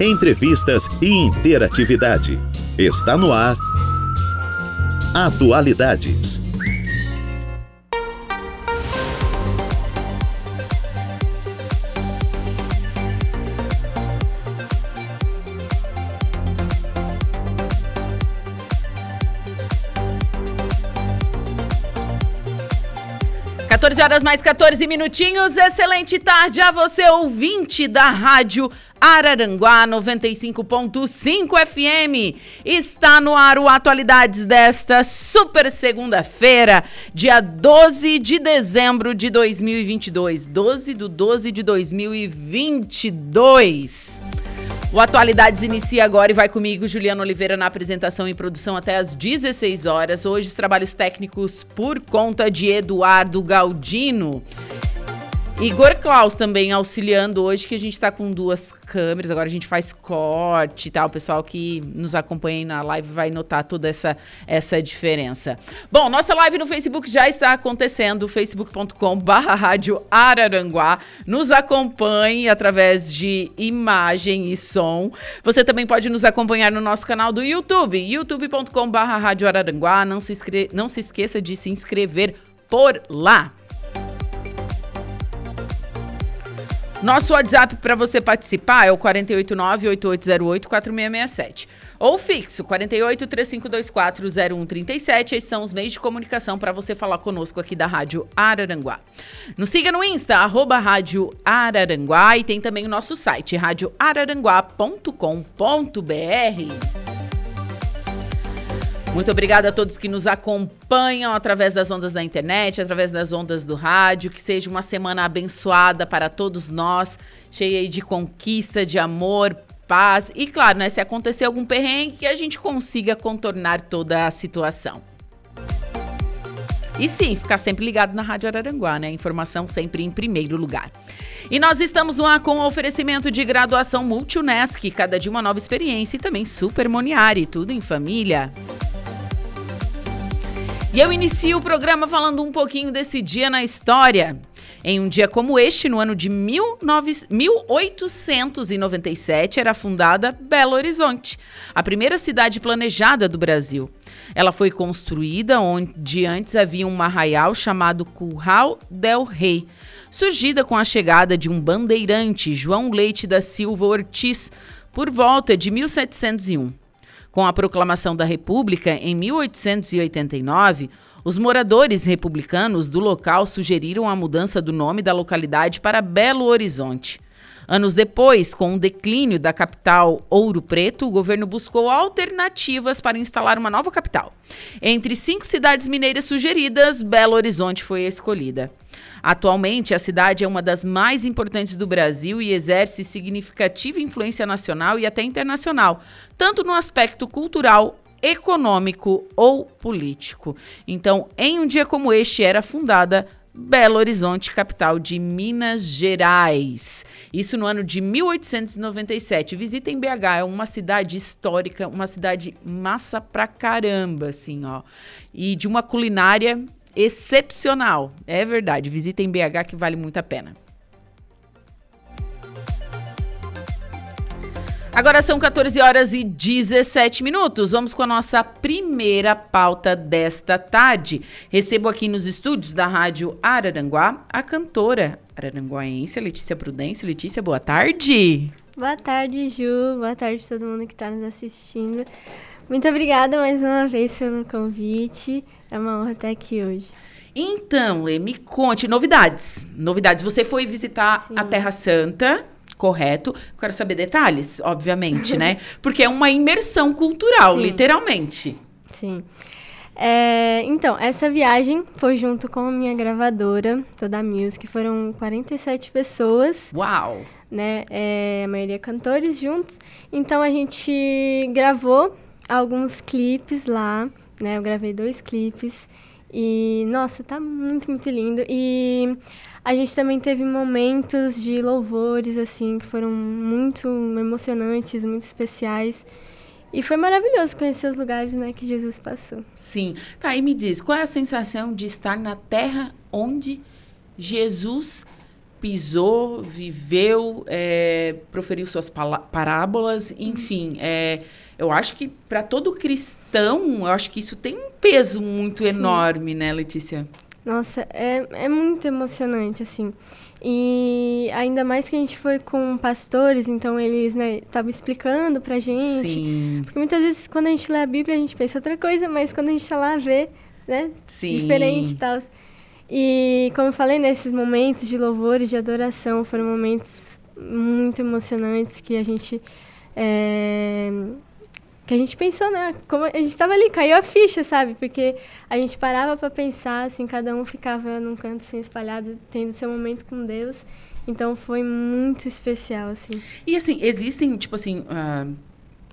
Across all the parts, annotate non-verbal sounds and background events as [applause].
entrevistas e interatividade. Está no ar. Atualidades. 14 horas mais 14 minutinhos. Excelente tarde a você, ouvinte da Rádio Araranguá 95.5 FM. Está no ar o Atualidades desta super segunda-feira, dia 12 de dezembro de 2022. 12 do 12 de 2022. O Atualidades inicia agora e vai comigo, Juliana Oliveira, na apresentação e produção até às 16 horas. Hoje, os trabalhos técnicos por conta de Eduardo Galdino. Igor Klaus também auxiliando hoje, que a gente está com duas câmeras, agora a gente faz corte e tal. O pessoal que nos acompanha na live vai notar toda essa, essa diferença. Bom, nossa live no Facebook já está acontecendo, facebook.com.br Rádio Araranguá. Nos acompanhe através de imagem e som. Você também pode nos acompanhar no nosso canal do YouTube, youtube.com.br Rádio Araranguá. Não se, não se esqueça de se inscrever por lá. Nosso WhatsApp para você participar é o 489-8808-4667. Ou fixo, 48-3524-0137. Esses são os meios de comunicação para você falar conosco aqui da Rádio Araranguá. Nos siga no Insta, arroba Rádio Araranguá. E tem também o nosso site, radioararanguá.com.br. Muito obrigada a todos que nos acompanham através das ondas da internet, através das ondas do rádio. Que seja uma semana abençoada para todos nós, cheia de conquista, de amor, paz. E claro, né, se acontecer algum perrengue, que a gente consiga contornar toda a situação. E sim, ficar sempre ligado na Rádio Araranguá, né? Informação sempre em primeiro lugar. E nós estamos no ar com o oferecimento de graduação Multunesc, cada dia uma nova experiência e também Super Moniari, tudo em família. E eu inicio o programa falando um pouquinho desse dia na história. Em um dia como este, no ano de 19... 1897, era fundada Belo Horizonte, a primeira cidade planejada do Brasil. Ela foi construída onde antes havia um arraial chamado Curral del Rei, surgida com a chegada de um bandeirante, João Leite da Silva Ortiz, por volta de 1701. Com a proclamação da República em 1889, os moradores republicanos do local sugeriram a mudança do nome da localidade para Belo Horizonte. Anos depois, com o declínio da capital Ouro Preto, o governo buscou alternativas para instalar uma nova capital. Entre cinco cidades mineiras sugeridas, Belo Horizonte foi a escolhida. Atualmente, a cidade é uma das mais importantes do Brasil e exerce significativa influência nacional e até internacional, tanto no aspecto cultural econômico ou político. Então, em um dia como este, era fundada Belo Horizonte, capital de Minas Gerais. Isso no ano de 1897. Visitem BH, é uma cidade histórica, uma cidade massa pra caramba, assim, ó. E de uma culinária excepcional. É verdade, visitem BH que vale muito a pena. Agora são 14 horas e 17 minutos. Vamos com a nossa primeira pauta desta tarde. Recebo aqui nos estúdios da Rádio Araranguá a cantora araranguaense Letícia Prudência. Letícia, boa tarde. Boa tarde, Ju. Boa tarde a todo mundo que está nos assistindo. Muito obrigada mais uma vez pelo convite. É uma honra estar aqui hoje. Então, Lê, me conte novidades. Novidades. Você foi visitar Sim. a Terra Santa correto. Quero saber detalhes, obviamente, né? [laughs] Porque é uma imersão cultural, Sim. literalmente. Sim. É, então, essa viagem foi junto com a minha gravadora, toda a Music, foram 47 pessoas. Uau! Né? É, a maioria cantores juntos. Então a gente gravou alguns clipes lá, né? Eu gravei dois clipes. E, nossa, tá muito, muito lindo. E a gente também teve momentos de louvores, assim, que foram muito emocionantes, muito especiais. E foi maravilhoso conhecer os lugares, né, que Jesus passou. Sim. Tá, e me diz, qual é a sensação de estar na terra onde Jesus pisou, viveu, é, proferiu suas parábolas, enfim. É, eu acho que para todo cristão, eu acho que isso tem um peso muito Sim. enorme, né, Letícia? Nossa, é, é muito emocionante, assim. E ainda mais que a gente foi com pastores, então eles, né, estavam explicando pra gente. Sim. Porque muitas vezes quando a gente lê a Bíblia, a gente pensa outra coisa, mas quando a gente tá lá, vê, né, Sim. diferente e tal. E como eu falei, nesses momentos de louvores, de adoração, foram momentos muito emocionantes que a gente. É, que a gente pensou, né? Como a gente tava ali, caiu a ficha, sabe? Porque a gente parava para pensar, assim, cada um ficava num canto assim espalhado, tendo seu momento com Deus. Então foi muito especial, assim. E assim, existem, tipo assim, uh,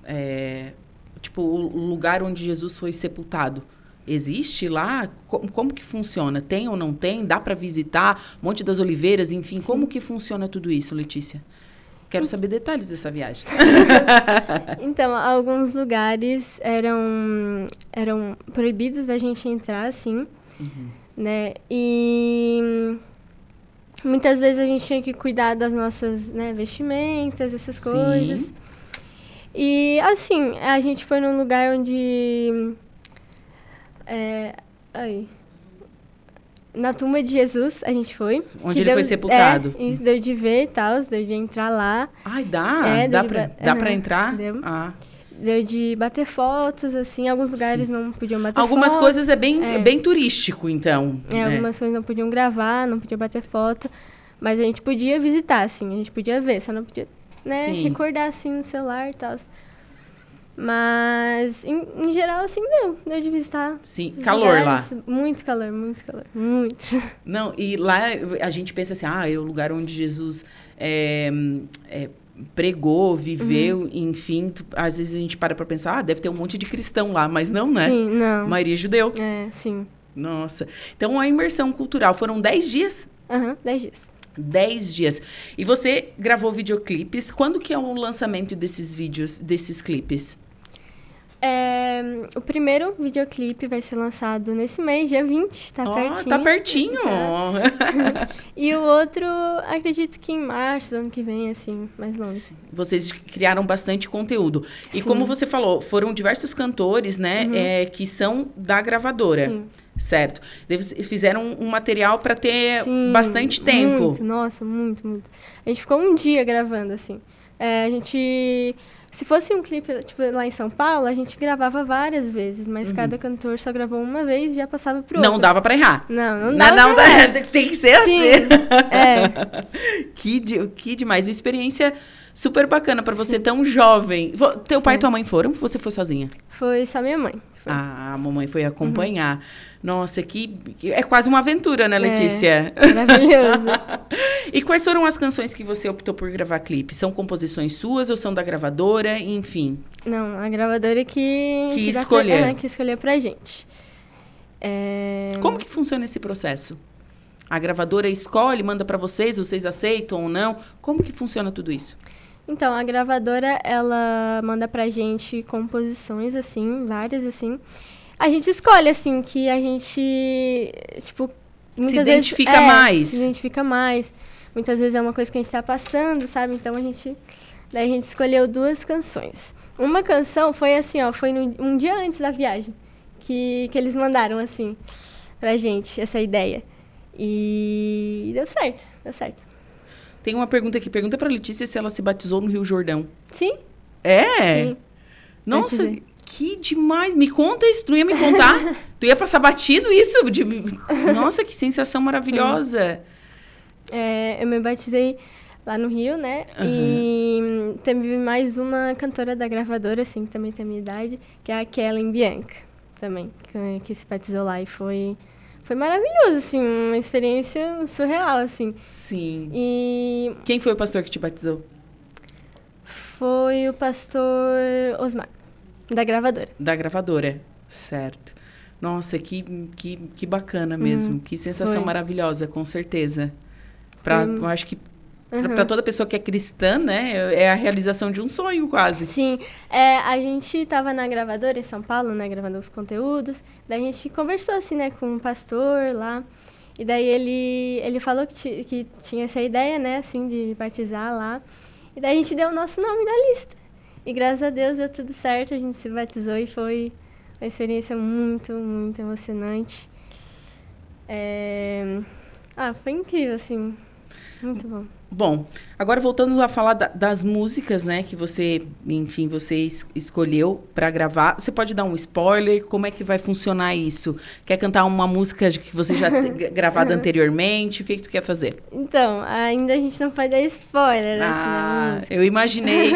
é, tipo, o lugar onde Jesus foi sepultado. Existe lá? Como, como, que funciona? Tem ou não tem? Dá para visitar? Monte das Oliveiras, enfim, Sim. como que funciona tudo isso, Letícia? Quero saber detalhes dessa viagem. [laughs] então, alguns lugares eram eram proibidos da gente entrar, assim, uhum. né? E muitas vezes a gente tinha que cuidar das nossas né, vestimentas, essas Sim. coisas. E assim, a gente foi num lugar onde é, aí. Na tumba de Jesus, a gente foi. Onde ele deu, foi sepultado. É, isso deu de ver e tal, deu de entrar lá. Ai, dá? É, dá, pra, dá uhum, pra entrar? Deu. Ah. Deu de bater fotos, assim, alguns lugares Sim. não podiam bater algumas coisas é bem, é. bem turístico, então. É, é, algumas coisas não podiam gravar, não podiam bater foto. Mas a gente podia visitar, assim, a gente podia ver, só não podia, né, Sim. recordar, assim, no celular e tal. Mas, em, em, geral, assim, deu. Deu de visitar. Sim, calor lugares. lá. Muito calor, muito calor. Muito. [laughs] Não, e lá a gente pensa assim, ah, é o lugar onde Jesus é, é, pregou, viveu, uhum. enfim. Tu, às vezes a gente para pra pensar, ah, deve ter um monte de cristão lá, mas não, né? Sim, não. A maioria é judeu. É, sim. Nossa. Então, a imersão cultural foram 10 dias? Aham, uhum, 10 dias. 10 dias. E você gravou videoclipes. Quando que é o lançamento desses vídeos, desses clipes? É, o primeiro videoclipe vai ser lançado nesse mês, dia 20, tá oh, pertinho. Tá pertinho! Tá. [laughs] e o outro, acredito que em março do ano que vem, assim, mais longe. Vocês criaram bastante conteúdo. E Sim. como você falou, foram diversos cantores, né, uhum. é, que são da gravadora. Sim. Certo. Eles fizeram um material para ter Sim, bastante tempo. Muito, nossa, muito, muito. A gente ficou um dia gravando, assim. É, a gente se fosse um clipe, tipo, lá em São Paulo, a gente gravava várias vezes, mas uhum. cada cantor só gravou uma vez e já passava pro outro. Não dava pra errar. Não, não dava. Não, não, pra errar. [laughs] Tem que ser Sim, assim. É. [laughs] que, de, que demais. Experiência super bacana para você tão jovem. Teu pai e tua mãe foram ou você foi sozinha? Foi só minha mãe. Foi. Ah, a mamãe foi acompanhar. Uhum. Nossa, que é quase uma aventura, né, Letícia? É, maravilhoso. [laughs] e quais foram as canções que você optou por gravar clipe? São composições suas ou são da gravadora? Enfim. Não, a gravadora que que, que escolheu, pra, é, que escolheu pra gente. É... Como que funciona esse processo? A gravadora escolhe, manda para vocês, vocês aceitam ou não? Como que funciona tudo isso? Então, a gravadora, ela manda pra gente composições, assim, várias, assim. A gente escolhe, assim, que a gente, tipo, muitas se identifica vezes, é, mais. Se identifica mais. Muitas vezes é uma coisa que a gente tá passando, sabe? Então, a gente... Daí a gente escolheu duas canções. Uma canção foi assim, ó, foi no, um dia antes da viagem que, que eles mandaram, assim, pra gente, essa ideia. E deu certo, deu certo. Tem uma pergunta aqui. Pergunta pra Letícia se ela se batizou no Rio Jordão. Sim. É? Sim. Nossa, que demais. Me conta isso. Tu ia me contar? [laughs] tu ia passar batido isso? De... Nossa, que sensação maravilhosa. É, eu me batizei lá no Rio, né? Uhum. E teve mais uma cantora da gravadora, assim, que também tem a minha idade, que é a Kellen Bianca, também, que, que se batizou lá. E foi foi maravilhoso, assim, uma experiência surreal, assim. Sim. E... Quem foi o pastor que te batizou? Foi o pastor Osmar, da gravadora. Da gravadora, certo. Nossa, que, que, que bacana mesmo. Uhum. Que sensação foi. maravilhosa, com certeza. Pra, foi... Eu acho que Uhum. Para toda pessoa que é cristã, né? É a realização de um sonho, quase. Sim. É, a gente estava na gravadora em São Paulo, né? Gravando os conteúdos. Daí a gente conversou, assim, né? Com um pastor lá. E daí ele, ele falou que, que tinha essa ideia, né, assim, de batizar lá. E daí a gente deu o nosso nome na lista. E graças a Deus deu tudo certo, a gente se batizou e foi uma experiência muito, muito emocionante. É... Ah, foi incrível, assim. Muito bom. Bom, agora voltando a falar da, das músicas, né, que você, enfim, você es escolheu para gravar. Você pode dar um spoiler? Como é que vai funcionar isso? Quer cantar uma música que você já [laughs] gravado anteriormente? O que, que tu quer fazer? Então, ainda a gente não pode dar spoiler. Ah, assim, eu imaginei.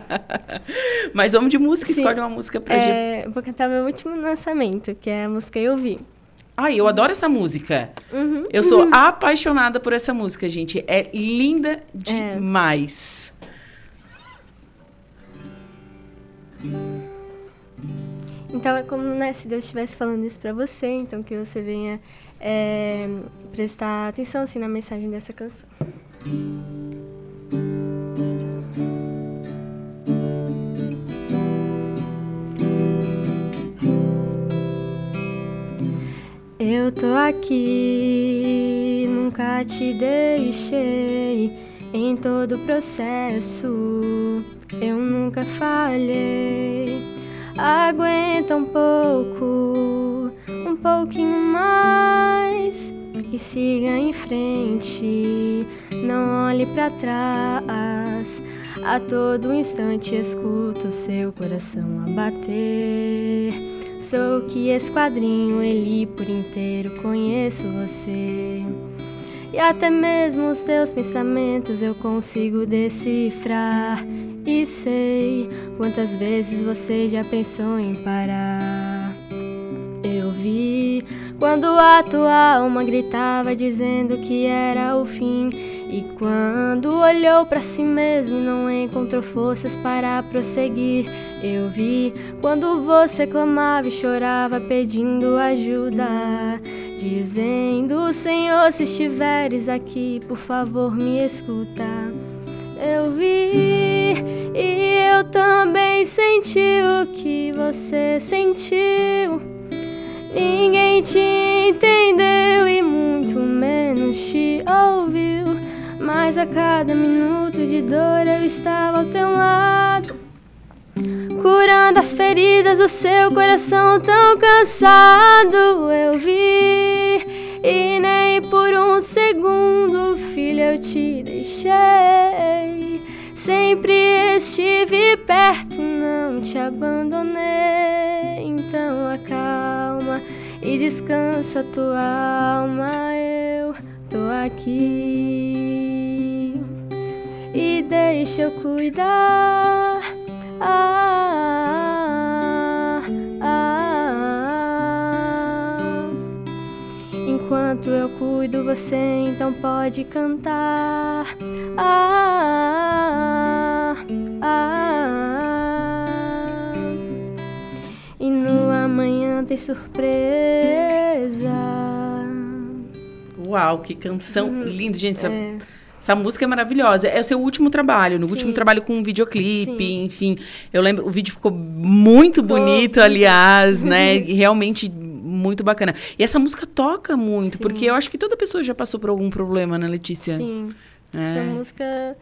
[laughs] Mas vamos de música, Sim, escolhe uma música pra é, gente. Vou cantar meu último lançamento, que é a música Eu Vi. Ai, eu adoro essa música. Uhum. Eu sou uhum. apaixonada por essa música, gente. É linda demais. É. Então é como né, se Deus estivesse falando isso para você, então que você venha é, prestar atenção assim, na mensagem dessa canção. Eu tô aqui, nunca te deixei em todo o processo. Eu nunca falhei. Aguenta um pouco, um pouquinho mais e siga em frente. Não olhe para trás. A todo instante escuto seu coração a bater. Sou que esquadrinho, ele por inteiro conheço você. E até mesmo os teus pensamentos eu consigo decifrar. E sei quantas vezes você já pensou em parar. Eu vi quando a tua alma gritava dizendo que era o fim. E quando olhou para si mesmo e não encontrou forças para prosseguir, eu vi quando você clamava e chorava pedindo ajuda, dizendo: Senhor, se estiveres aqui, por favor, me escuta. Eu vi e eu também senti o que você sentiu. Ninguém te entendeu a cada minuto de dor eu estava ao teu lado, curando as feridas do seu coração tão cansado. Eu vi, e nem por um segundo, filho, eu te deixei. Sempre estive perto, não te abandonei. Então acalma e descansa tua alma. Eu tô aqui e deixa eu cuidar. Ah, ah, Enquanto eu cuido, você então pode cantar. Ah, ah, e no amanhã tem surpresa. Uau, que canção uhum. linda, gente. É. essa, música é maravilhosa. É o seu último trabalho, no Sim. último trabalho com um videoclipe, Sim. enfim. Eu lembro, o vídeo ficou muito bonito, aliás, né? [laughs] realmente muito bacana. E essa música toca muito, Sim. porque eu acho que toda pessoa já passou por algum problema, né, Letícia? Sim. É. Essa música,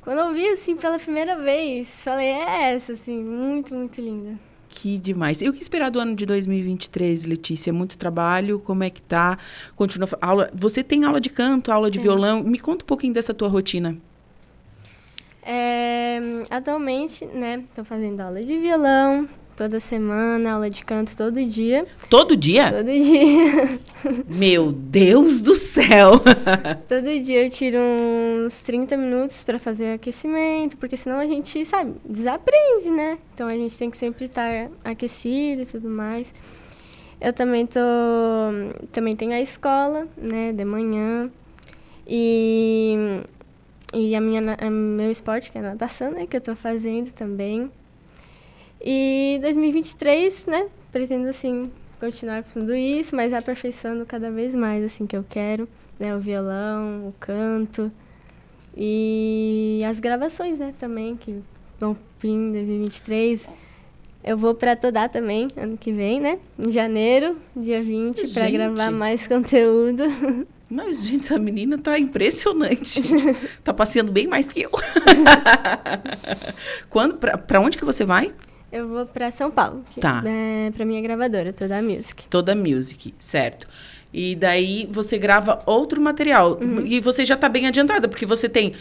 quando eu vi assim pela primeira vez, falei, é essa, assim, muito, muito linda. Que demais. E o que esperar do ano de 2023, Letícia? Muito trabalho, como é que tá? Continua aula. Você tem aula de canto, aula de violão? Me conta um pouquinho dessa tua rotina. É, atualmente, né, tô fazendo aula de violão, Toda semana, aula de canto todo dia. Todo dia? Todo dia. [laughs] Meu Deus do céu! [laughs] todo dia eu tiro uns 30 minutos para fazer aquecimento, porque senão a gente, sabe, desaprende, né? Então a gente tem que sempre estar aquecido e tudo mais. Eu também tô também tenho a escola, né, de manhã. E e a minha a meu esporte, que é a natação, né, que eu tô fazendo também. E 2023, né, pretendo assim continuar tudo isso, mas aperfeiçoando cada vez mais assim que eu quero, né, o violão, o canto e as gravações, né, também que vão vir em 2023. Eu vou pra Todá também, ano que vem, né? Em janeiro, dia 20, pra Gente. gravar mais conteúdo. [laughs] Mas, gente, essa menina tá impressionante. [laughs] tá passeando bem mais que eu. [laughs] Quando, pra, pra onde que você vai? Eu vou pra São Paulo, que Tá. é pra minha gravadora, Todá Music. Toda music, certo. E daí você grava outro material. E você já tá bem adiantada, porque você tem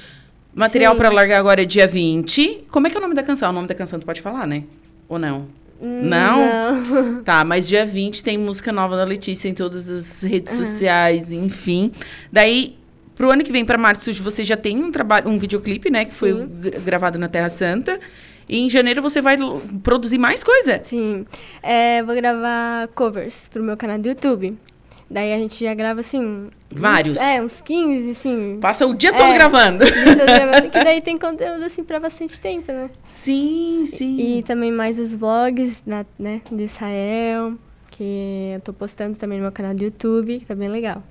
material pra largar agora dia 20. Como é que é o nome da canção? O nome da canção tu pode falar, né? Ou não? Hum, Não? Não. Tá, mas dia 20 tem música nova da Letícia em todas as redes sociais, enfim. Daí, pro ano que vem, pra março, você já tem um trabalho, um videoclipe, né? Que foi Sim. gravado na Terra Santa. E em janeiro você vai produzir mais coisa. Sim. É, vou gravar covers pro meu canal do YouTube. Daí a gente já grava, assim... uns- Vários. é, uns 15, assim... Passa o dia todo É. [laughs] gravando. que daí tem conteúdo, assim, pra bastante tempo, né? Sim, sim. E também mais os vlogs, da, né, de Israel, que eu tô postando também no meu canal do YouTube, que tá bem legal.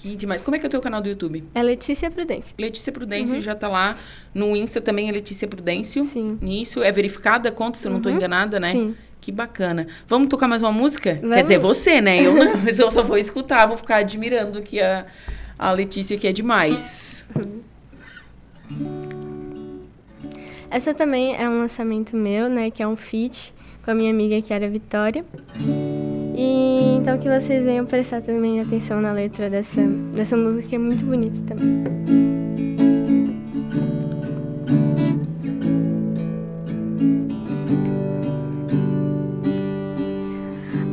Que demais. Como é que é o teu canal do YouTube? É Letícia Prudência. Letícia Prudêncio já tá lá. No Insta também é Letícia Prudêncio. Sim. Isso é verificada conta, se eu não tô Uhum. enganada, né? Sim. Que bacana. Vamos tocar mais uma música? Quer Vamos. dizer, você, né? Eu não, [laughs] mas eu só vou escutar, vou ficar admirando que a, a Letícia que é demais. [laughs] Essa também é um lançamento meu, né, que é um feat com a minha amiga que era Vitória. E então que vocês venham prestar também atenção na letra dessa, dessa música que é muito bonita também.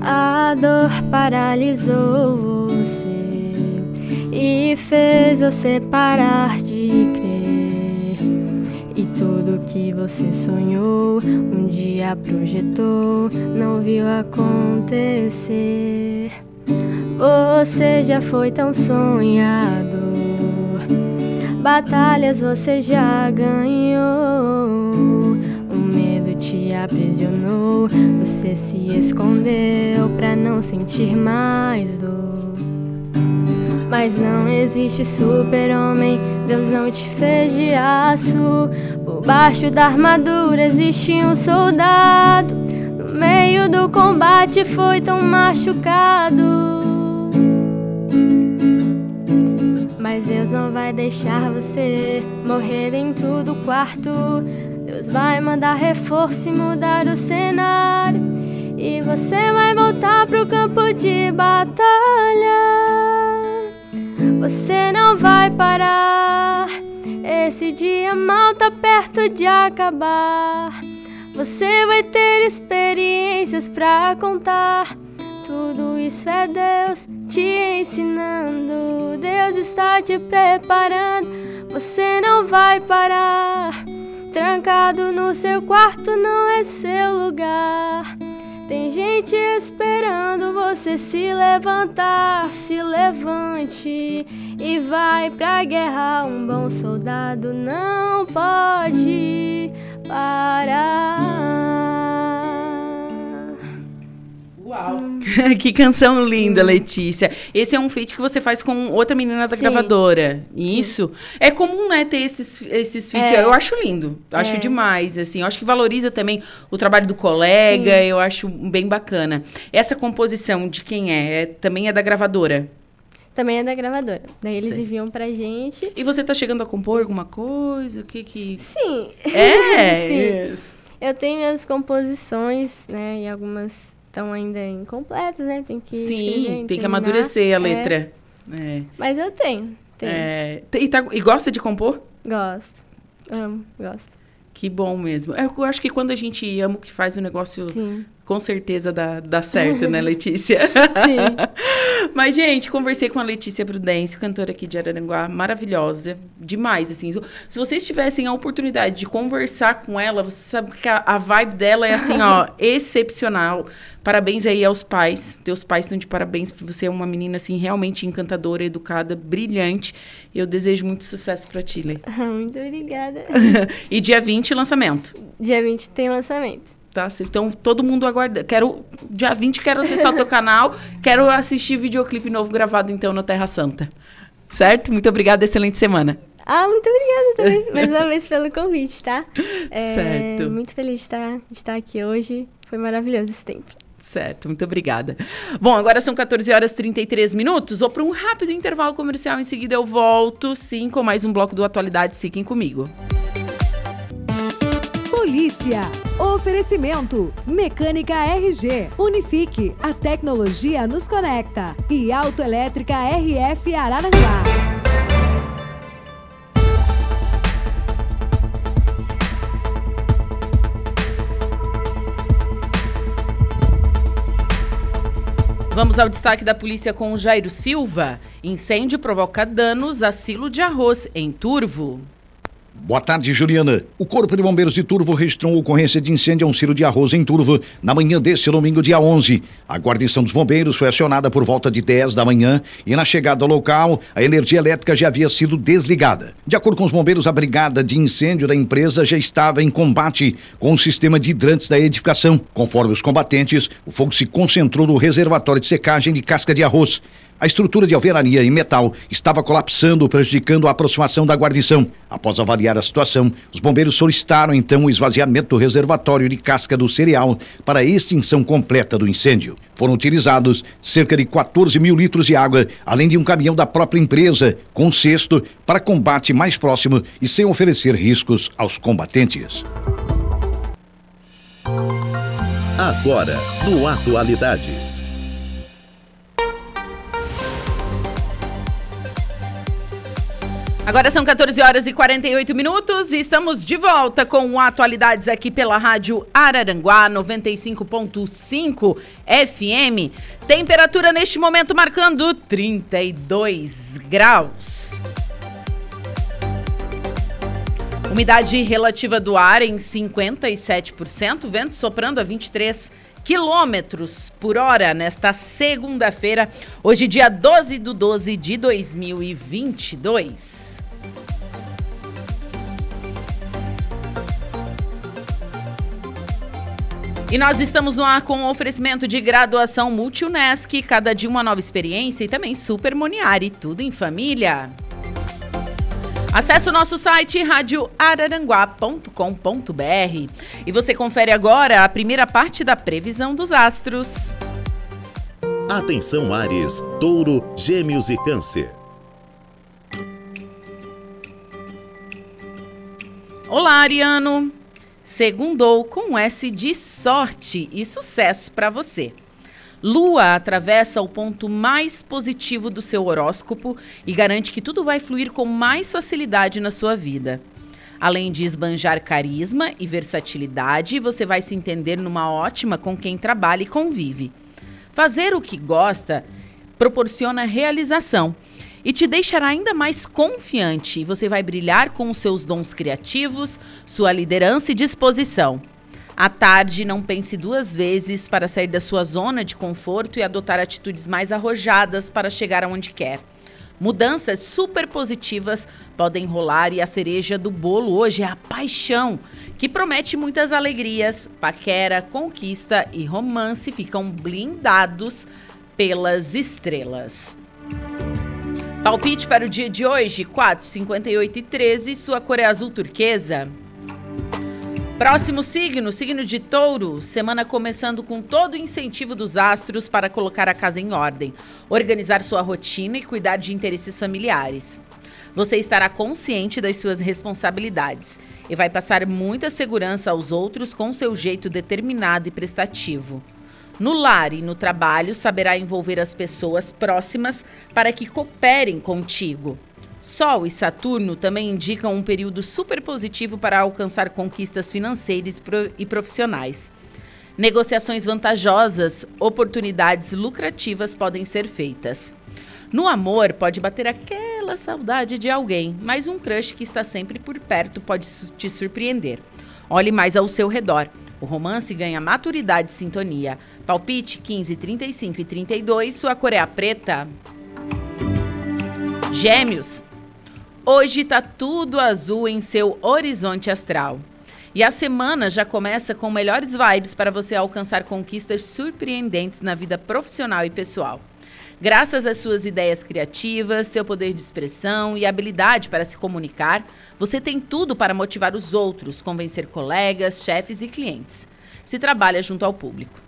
A dor paralisou você e fez você parar de crer. Que você sonhou, um dia projetou, não viu acontecer. Você já foi tão sonhador, batalhas você já ganhou. O medo te aprisionou, você se escondeu pra não sentir mais dor. Mas não existe super-homem, Deus não te fez de aço. Por baixo da armadura existe um soldado. No meio do combate foi tão machucado. Mas Deus não vai deixar você morrer dentro do quarto. Deus vai mandar reforço e mudar o cenário. E você vai voltar pro campo de batalha. Você não vai parar. Esse dia mal tá perto de acabar. Você vai ter experiências pra contar. Tudo isso é Deus te ensinando. Deus está te preparando. Você não vai parar. Trancado no seu quarto não é seu lugar. Tem gente esperando você se levantar, se levante e vai pra guerra. Um bom soldado não pode parar. Uau! [laughs] que canção linda, Letícia. Esse é um feat que você faz com outra menina da Sim. gravadora. Isso. É comum, né, ter esses, esses feats. É. Eu acho lindo. Acho É. demais, assim. Eu acho que valoriza também o trabalho do colega. Eu acho bem bacana. Essa composição de quem é? É- Também é da gravadora. Também é da gravadora. Daí eles enviam pra gente. E você tá chegando a compor alguma coisa? O que que... Sim. É! [laughs] Sim. isso. Eu tenho minhas composições, né? E algumas estão ainda incompletas, né? Tem que escrever, Sim, tem que amadurecer a É, letra. É. mas eu tenho. Tenho. É. E, tá- e gosta de compor? Gosto. Amo, gosto. Que bom mesmo. É, Eu acho que quando a gente ama o que faz o negócio, Sim. Com certeza dá, dá certo, né, [laughs] Letícia? Sim. [laughs] Mas, gente, conversei com a Letícia Prudêncio, cantora aqui de Araranguá, maravilhosa, demais, assim. Se vocês tivessem a oportunidade de conversar com ela, você sabe que a, a vibe dela é, assim, ó, [laughs] excepcional. Parabéns aí aos pais. Teus pais estão de parabéns, porque você é uma menina, assim, realmente encantadora, educada, brilhante. Eu desejo muito sucesso pra ti, Lê. Muito obrigada. e dia 20, lançamento. Dia 20 tem lançamento. Tá? Então, todo mundo aguarda. Quero, dia 20, quero acessar o teu canal. [laughs] Quero assistir videoclipe novo gravado, então, na Terra Santa. Certo? Muito obrigada. Excelente semana. Ah, muito obrigada também, [laughs] mais uma vez pelo convite, tá? É, Certo. Muito feliz de estar, de estar aqui hoje. Foi maravilhoso esse tempo. Certo, muito obrigada. Bom, agora são 14 horas e 33 minutos. Vou para um rápido intervalo comercial. Em seguida eu volto, sim, com mais um bloco do Atualidade. Fiquem comigo. Polícia. Oferecimento. Mecânica RG. Unifique. A tecnologia nos conecta. E Autoelétrica RF Araranguá. Vamos ao destaque da polícia com Jairo Silva. Incêndio provoca danos a silo de arroz em Turvo. Boa tarde, Juliana. O Corpo de Bombeiros de Turvo registrou ocorrência de incêndio a um silo de arroz em Turvo na manhã deste domingo, dia 11. A guarnição dos bombeiros foi acionada por volta de 10 da manhã e na chegada ao local, a energia elétrica já havia sido desligada. De acordo com os bombeiros, a brigada de incêndio da empresa já estava em combate com o sistema de hidrantes da edificação. Conforme os combatentes, o fogo se concentrou no reservatório de secagem de casca de arroz. A estrutura de alvenaria em metal estava colapsando, prejudicando a aproximação da guarnição. Após avaliar a situação, os bombeiros solicitaram então o esvaziamento do reservatório de casca do cereal para a extinção completa do incêndio. Foram utilizados cerca de 14 mil litros de água, além de um caminhão da própria empresa, com cesto, para combate mais próximo e sem oferecer riscos aos combatentes. Agora, no Atualidades. Agora são 14 horas e 48 minutos e estamos de volta com atualidades aqui pela Rádio Araranguá 95.5 FM. Temperatura neste momento marcando 32 graus. Umidade relativa do ar em 57%, vento soprando a 23 quilômetros por hora nesta segunda-feira, hoje dia 12 do 12 de 2022. E nós estamos no ar com o oferecimento de graduação Multi-UNESC, cada dia uma nova experiência e também Super Moniari, tudo em família. Acesse o nosso site radioararanguá.com.br e você confere agora a primeira parte da previsão dos astros. Atenção Ares, Touro, Gêmeos e Câncer. Olá, Ariano! Segundou com S de sorte e sucesso para você. Lua atravessa o ponto mais positivo do seu horóscopo e garante que tudo vai fluir com mais facilidade na sua vida. Além de esbanjar carisma e versatilidade, você vai se entender numa ótima com quem trabalha e convive. Fazer o que gosta proporciona realização e te deixará ainda mais confiante. Você vai brilhar com os seus dons criativos, sua liderança e disposição. À tarde, não pense duas vezes para sair da sua zona de conforto e adotar atitudes mais arrojadas para chegar aonde quer. Mudanças super positivas podem rolar e a cereja do bolo hoje é a paixão, que promete muitas alegrias. Paquera, conquista e romance ficam blindados pelas estrelas. Palpite para o dia de hoje: 4, 58 e 13. Sua cor é azul turquesa. Próximo signo, signo de touro. Semana começando com todo o incentivo dos astros para colocar a casa em ordem, organizar sua rotina e cuidar de interesses familiares. Você estará consciente das suas responsabilidades e vai passar muita segurança aos outros com seu jeito determinado e prestativo. No lar e no trabalho, saberá envolver as pessoas próximas para que cooperem contigo. Sol e Saturno também indicam um período super positivo para alcançar conquistas financeiras e profissionais. Negociações vantajosas, oportunidades lucrativas podem ser feitas. No amor, pode bater aquela saudade de alguém, mas um crush que está sempre por perto pode te surpreender. Olhe mais ao seu redor. O romance ganha maturidade e sintonia. Palpite 15, 35 e 32, sua cor é a preta. Gêmeos. Hoje tá tudo azul em seu horizonte astral. E a semana já começa com melhores vibes para você alcançar conquistas surpreendentes na vida profissional e pessoal. Graças às suas ideias criativas, seu poder de expressão e habilidade para se comunicar, você tem tudo para motivar os outros, convencer colegas, chefes e clientes. Se trabalha junto ao público.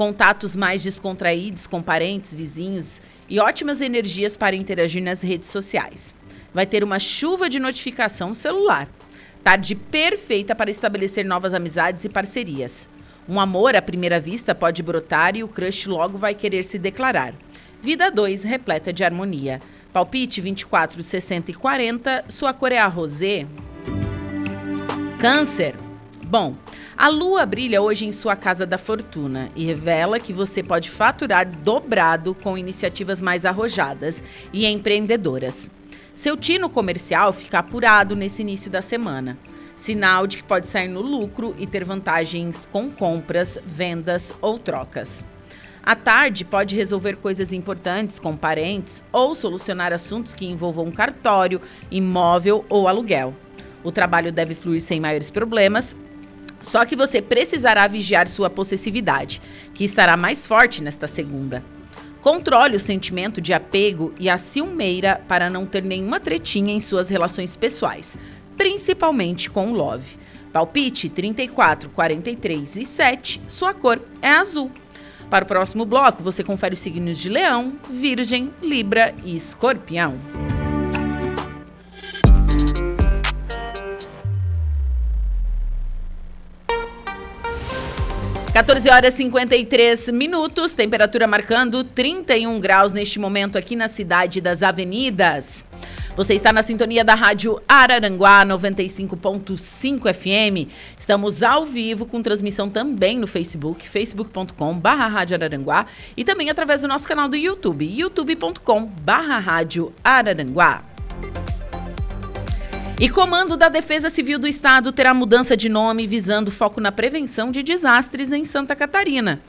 Contatos mais descontraídos com parentes, vizinhos e ótimas energias para interagir nas redes sociais. Vai ter uma chuva de notificação no celular. Tarde perfeita para estabelecer novas amizades e parcerias. Um amor à primeira vista pode brotar e o crush logo vai querer se declarar. Vida 2, repleta de harmonia. Palpite 24, 60 e 40. Sua cor é a rosé. Câncer. Bom, a lua brilha hoje em sua casa da fortuna e revela que você pode faturar dobrado com iniciativas mais arrojadas e empreendedoras. Seu tino comercial fica apurado nesse início da semana. Sinal de que pode sair no lucro e ter vantagens com compras, vendas ou trocas. À tarde, pode resolver coisas importantes com parentes ou solucionar assuntos que envolvam cartório, imóvel ou aluguel. O trabalho deve fluir sem maiores problemas, só que você precisará vigiar sua possessividade, que estará mais forte nesta segunda. Controle o sentimento de apego e a ciumeira para não ter nenhuma tretinha em suas relações pessoais, principalmente com o Love. Palpite 34, 43 e 7, sua cor é azul. Para o próximo bloco, você confere os signos de Leão, Virgem, Libra e Escorpião. Quatorze horas e 53 minutos, temperatura marcando 31 graus neste momento aqui na cidade das avenidas. Você está na sintonia da Rádio Araranguá 95.5 FM. Estamos ao vivo com transmissão também no Facebook, facebook.com barra Rádio Araranguá e também através do nosso canal do YouTube, youtube.com barra Rádio Araranguá. E Comando da Defesa Civil do Estado terá mudança de nome visando foco na prevenção de desastres em Santa Catarina.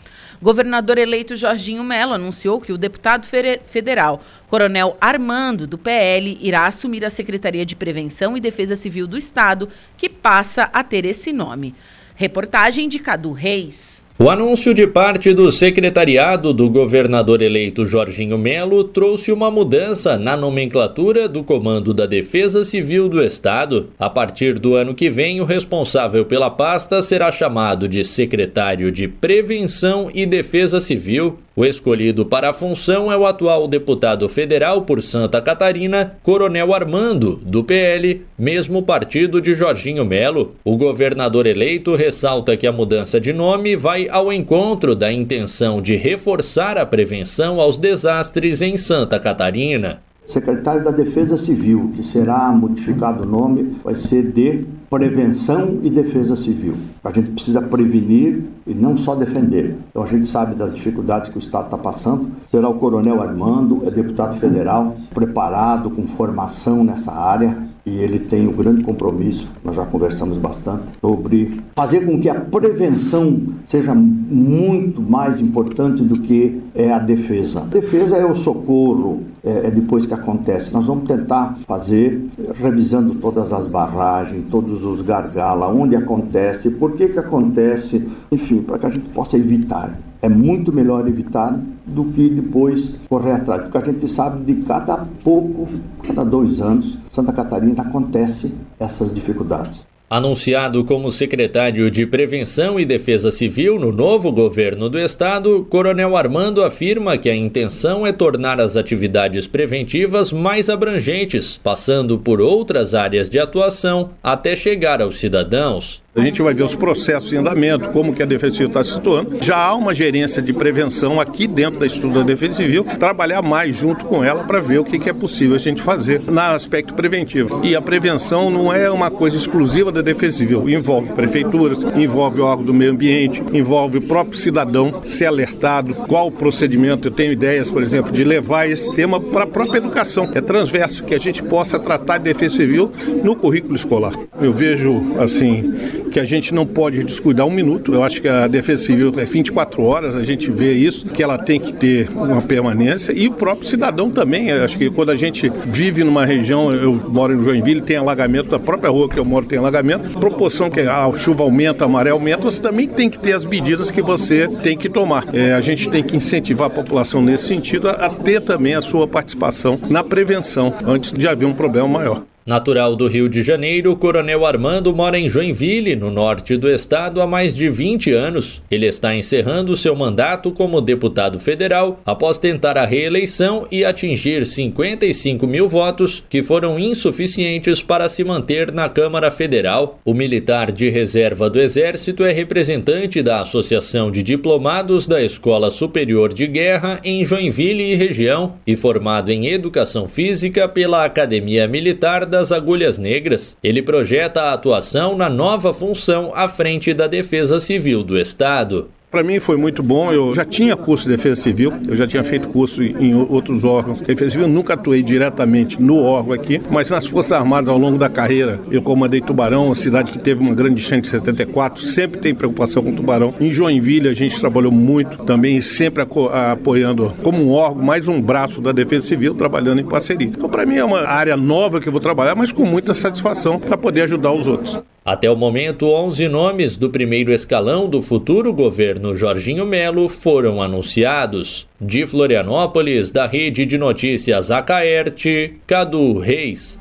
Governador eleito Jorginho Melo anunciou que o deputado federal Coronel Armando, do PL, irá assumir a Secretaria de Prevenção e Defesa Civil do Estado, que passa a ter esse nome. Reportagem de Cadu Reis. O anúncio de parte do secretariado do governador eleito Jorginho Melo trouxe uma mudança na nomenclatura do Comando da Defesa Civil do Estado. A partir do ano que vem, o responsável pela pasta será chamado de Secretário de Prevenção e Defesa Civil. O escolhido para a função é o atual deputado federal por Santa Catarina, Coronel Armando, do PL, mesmo partido de Jorginho Melo. O governador eleito ressalta que a mudança de nome vai ao encontro da intenção de reforçar a prevenção aos desastres em Santa Catarina. Secretário da Defesa Civil, que será modificado o nome, vai ser de Prevenção e Defesa Civil. A gente precisa prevenir e não só defender. Então a gente sabe das dificuldades que o Estado está passando. Será o Coronel Armando, é deputado federal, preparado, com formação nessa área, e ele tem um grande compromisso, nós já conversamos bastante, sobre fazer com que a prevenção seja muito mais importante do que é a defesa. A defesa é o socorro, é, é depois que acontece. Nós vamos tentar fazer, revisando todas as barragens, todos os gargalos, onde acontece, por que que acontece, enfim, para que a gente possa evitar. É muito melhor evitar do que depois correr atrás, porque a gente sabe de cada pouco, cada dois anos, Santa Catarina acontece essas dificuldades. Anunciado como secretário de Prevenção e Defesa Civil no novo governo do estado, Coronel Armando afirma que a intenção é tornar as atividades preventivas mais abrangentes, passando por outras áreas de atuação até chegar aos cidadãos. A gente vai ver os processos em andamento, como que a Defesa Civil está se situando. Já há uma gerência de prevenção aqui dentro da Instituto da Defesa Civil, trabalhar mais junto com ela para ver o que, que é possível a gente fazer no aspecto preventivo. E a prevenção não é uma coisa exclusiva da Civil, envolve prefeituras, envolve o órgão do meio ambiente, envolve o próprio cidadão ser alertado, qual o procedimento. Eu tenho ideias, por exemplo, de levar esse tema para a própria educação. É transverso, que a gente possa tratar de Defesa Civil no currículo escolar. Eu vejo, assim, que a gente não pode descuidar um minuto. Eu acho que a Defesa Civil é 24 horas, a gente vê isso, que ela tem que ter uma permanência e o próprio cidadão também. Eu acho que quando a gente vive numa região, eu moro em Joinville, tem alagamento, da própria rua que eu moro tem alagamento, proporção que a chuva aumenta, a maré aumenta, você também tem que ter as medidas que você tem que tomar. É, a gente tem que incentivar a população nesse sentido a, a ter também a sua participação na prevenção antes de haver um problema maior. Natural do Rio de Janeiro, o Coronel Armando mora em Joinville, no norte do estado, há mais de 20 anos. Ele está encerrando seu mandato como deputado federal após tentar a reeleição e atingir 55 mil votos, que foram insuficientes para se manter na Câmara Federal. O militar de reserva do Exército é representante da Associação de Diplomados da Escola Superior de Guerra em Joinville e região e formado em Educação Física pela Academia Militar das Agulhas Negras. Ele projeta a atuação na nova função à frente da Defesa Civil do Estado. Para mim foi muito bom. Eu já tinha curso de defesa civil, eu já tinha feito curso em outros órgãos de defesa civil. nunca atuei diretamente no órgão aqui, mas nas Forças Armadas ao longo da carreira eu comandei Tubarão, uma cidade que teve uma grande enchente em 74, sempre tem preocupação com Tubarão. Em Joinville a gente trabalhou muito também, sempre apoiando como um órgão, mais um braço da defesa civil, trabalhando em parceria. Então para mim é uma área nova que eu vou trabalhar, mas com muita satisfação para poder ajudar os outros. Até o momento, 11 nomes do primeiro escalão do futuro governo Jorginho Melo foram anunciados. De Florianópolis, da rede de notícias Acaerte, Cadu Reis.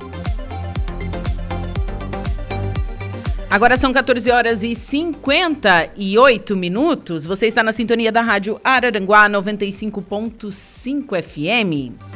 Agora são 14 horas e 58 minutos. Você está na sintonia da rádio Araranguá 95.5 FM.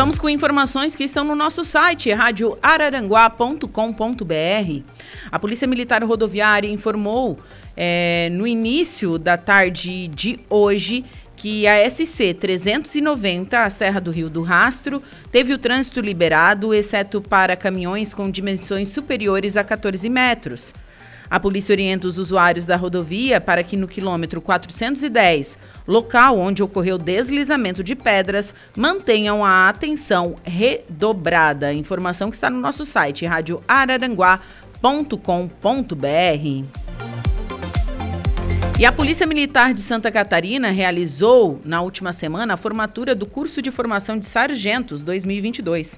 Vamos com informações que estão no nosso site, radioararanguá.com.br. A Polícia Militar Rodoviária informou é, no início da tarde de hoje que a SC 390, a Serra do Rio do Rastro, teve o trânsito liberado, exceto para caminhões com dimensões superiores a 14 metros. A polícia orienta os usuários da rodovia para que no quilômetro 410, local onde ocorreu deslizamento de pedras, mantenham a atenção redobrada. Informação que está no nosso site radioararanguá.com.br. E a Polícia Militar de Santa Catarina realizou, na última semana, a formatura do curso de formação de sargentos 2022.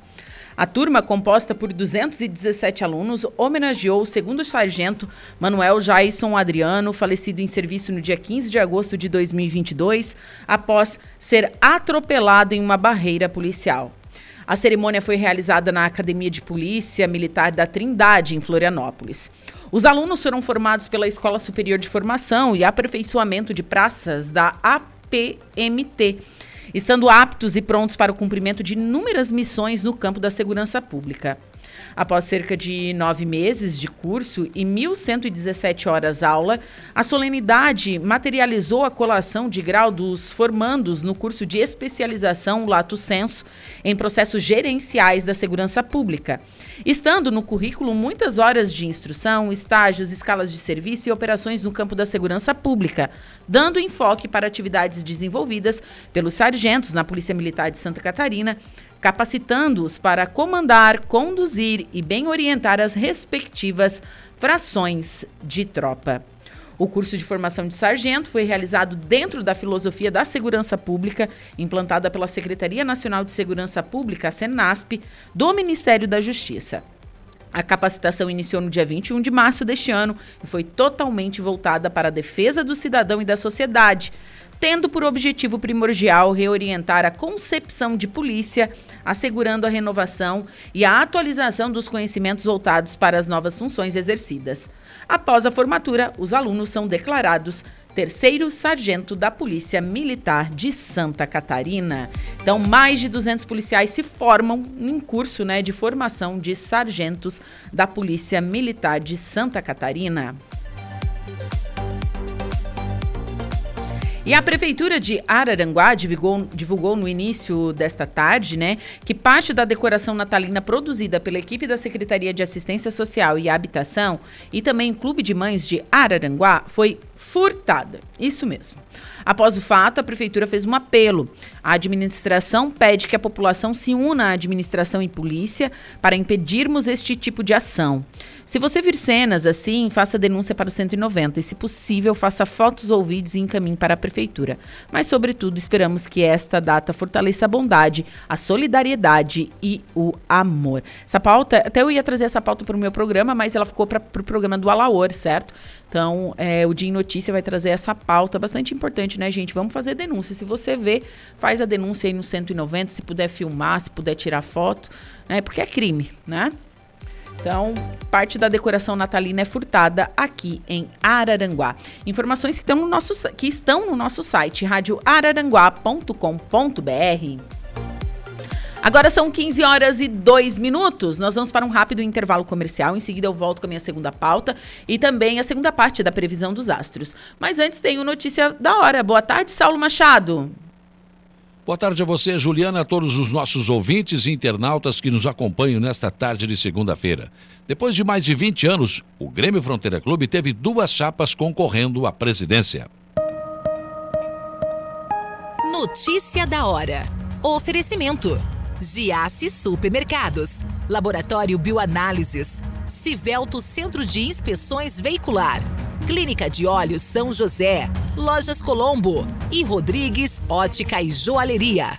A turma, composta por 217 alunos, homenageou o segundo sargento Manuel Jaison Adriano, falecido em serviço no dia 15 de agosto de 2022, após ser atropelado em uma barreira policial. A cerimônia foi realizada na Academia de Polícia Militar da Trindade, em Florianópolis. Os alunos foram formados pela Escola Superior de Formação e Aperfeiçoamento de Praças da APMT estando aptos e prontos para o cumprimento de inúmeras missões no campo da segurança pública. Após cerca de nove meses de curso e 1.117 horas aula, a solenidade materializou a colação de grau dos formandos no curso de especialização Lato Senso em processos gerenciais da segurança pública, estando no currículo muitas horas de instrução, estágios, escalas de serviço e operações no campo da segurança pública, dando enfoque para atividades desenvolvidas pelos sargentos na Polícia Militar de Santa Catarina, capacitando-os para comandar, conduzir e bem orientar as respectivas frações de tropa. O curso de formação de sargento foi realizado dentro da filosofia da segurança pública, implantada pela Secretaria Nacional de Segurança Pública, a SENASP, do Ministério da Justiça. A capacitação iniciou no dia 21 de março deste ano e foi totalmente voltada para a defesa do cidadão e da sociedade, tendo por objetivo primordial reorientar a concepção de polícia, assegurando a renovação e a atualização dos conhecimentos voltados para as novas funções exercidas. Após a formatura, os alunos são declarados terceiro sargento da Polícia Militar de Santa Catarina. Então, mais de 200 policiais se formam em curso né, de formação de sargentos da Polícia Militar de Santa Catarina. E a Prefeitura de Araranguá divulgou, divulgou no início desta tarde, né, que parte da decoração natalina produzida pela equipe da Secretaria de Assistência Social e Habitação e também o Clube de Mães de Araranguá foi furtada. Isso mesmo. Após o fato, a prefeitura fez um apelo. A administração pede que a população se una à administração e polícia para impedirmos este tipo de ação. Se você vir cenas assim, faça denúncia para o 190 e, se possível, faça fotos ou vídeos e encaminhe para a prefeitura. Mas, sobretudo, esperamos que esta data fortaleça a bondade, a solidariedade e o amor. Essa pauta, até eu ia trazer essa pauta para o meu programa, mas ela ficou para o pro programa do Alaor, certo? Então, é, o Dia em Notícia vai trazer essa pauta bastante importante, né, gente? Vamos fazer denúncia. Se você vê, faz a denúncia aí no 190, se puder filmar, se puder tirar foto, né? Porque é crime, né? Então, parte da decoração natalina é furtada aqui em Araranguá. Informações que estão no nosso, que estão no nosso site, radioararanguá.com.br. Agora são 15 horas e 2 minutos. Nós vamos para um rápido intervalo comercial. Em seguida, eu volto com a minha segunda pauta e também a segunda parte da previsão dos astros. Mas antes, tenho notícia da hora. Boa tarde, Saulo Machado. Boa tarde a você, Juliana, a todos os nossos ouvintes e internautas que nos acompanham nesta tarde de segunda-feira. Depois de mais de 20 anos, o Grêmio Fronteira Clube teve duas chapas concorrendo à presidência. Notícia da hora. Oferecimento. Giasse Supermercados. Laboratório Bioanálises. Civelto Centro de Inspeções Veicular. Clínica de Olhos São José, Lojas Colombo e Rodrigues Ótica e Joalheria.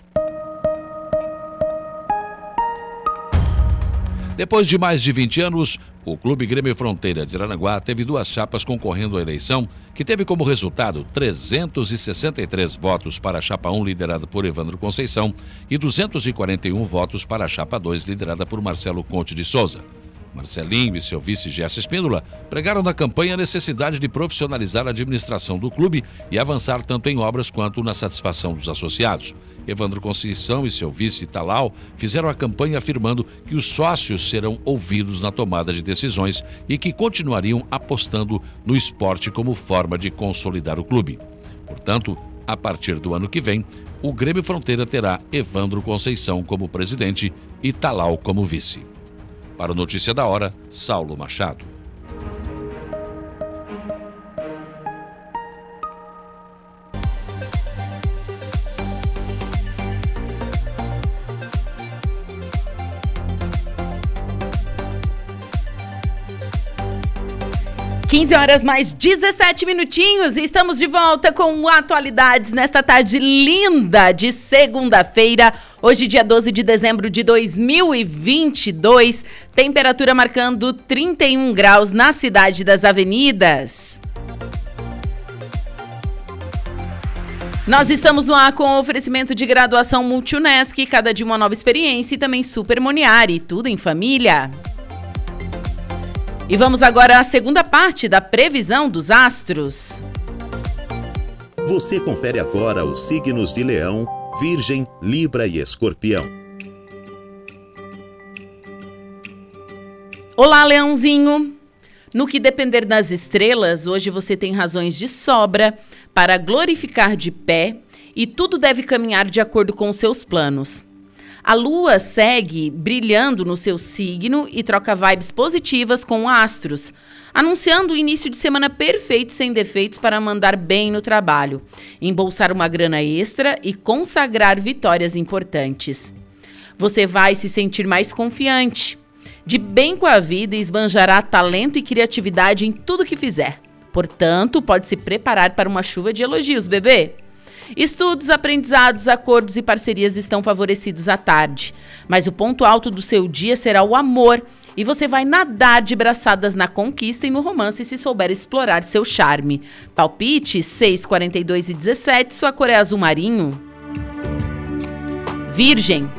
Depois de mais de 20 anos, o Clube Grêmio Fronteira de Aranaguá teve duas chapas concorrendo à eleição, que teve como resultado 363 votos para a chapa 1, liderada por Evandro Conceição, e 241 votos para a chapa 2, liderada por Marcelo Conte de Souza. Marcelinho e seu vice Jesse Espíndola pregaram na campanha a necessidade de profissionalizar a administração do clube e avançar tanto em obras quanto na satisfação dos associados. Evandro Conceição e seu vice Talal fizeram a campanha afirmando que os sócios serão ouvidos na tomada de decisões e que continuariam apostando no esporte como forma de consolidar o clube. Portanto, a partir do ano que vem, o Grêmio Fronteira terá Evandro Conceição como presidente e Talal como vice. Para o Notícia da Hora, Saulo Machado. 15 horas mais 17 minutinhos e estamos de volta com atualidades nesta tarde linda de segunda-feira. Hoje, dia 12 de dezembro de 2022, temperatura marcando 31 graus na cidade das avenidas. Nós estamos no ar com o oferecimento de graduação Multunesc, cada dia uma nova experiência e também Super Moniari, tudo em família. E vamos agora à segunda parte da previsão dos astros. Você confere agora os signos de Leão, Virgem, Libra e Escorpião. Olá, Leãozinho! No que depender das estrelas, hoje você tem razões de sobra para glorificar de pé e tudo deve caminhar de acordo com seus planos. A lua segue brilhando no seu signo e troca vibes positivas com astros, anunciando o início de semana perfeito sem defeitos para mandar bem no trabalho, embolsar uma grana extra e consagrar vitórias importantes. Você vai se sentir mais confiante, de bem com a vida e esbanjará talento e criatividade em tudo que fizer. Portanto, pode se preparar para uma chuva de elogios, bebê. Estudos, aprendizados, acordos e parcerias estão favorecidos à tarde. Mas o ponto alto do seu dia será o amor. E você vai nadar de braçadas na conquista e no romance se souber explorar seu charme. Palpite 6, 42 e 17, sua cor é azul marinho. Virgem.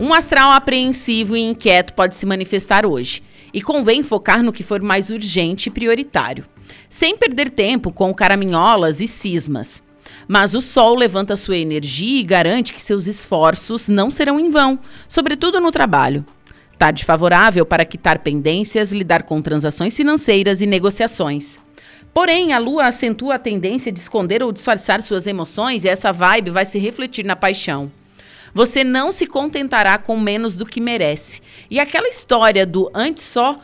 Um astral apreensivo e inquieto pode se manifestar hoje. E convém focar no que for mais urgente e prioritário. Sem perder tempo com caraminholas e cismas. Mas o Sol levanta sua energia e garante que seus esforços não serão em vão, sobretudo no trabalho. Tarde favorável para quitar pendências, lidar com transações financeiras e negociações. Porém, a lua acentua a tendência de esconder ou disfarçar suas emoções e essa vibe vai se refletir na paixão. Você não se contentará com menos do que merece. E aquela história do antes só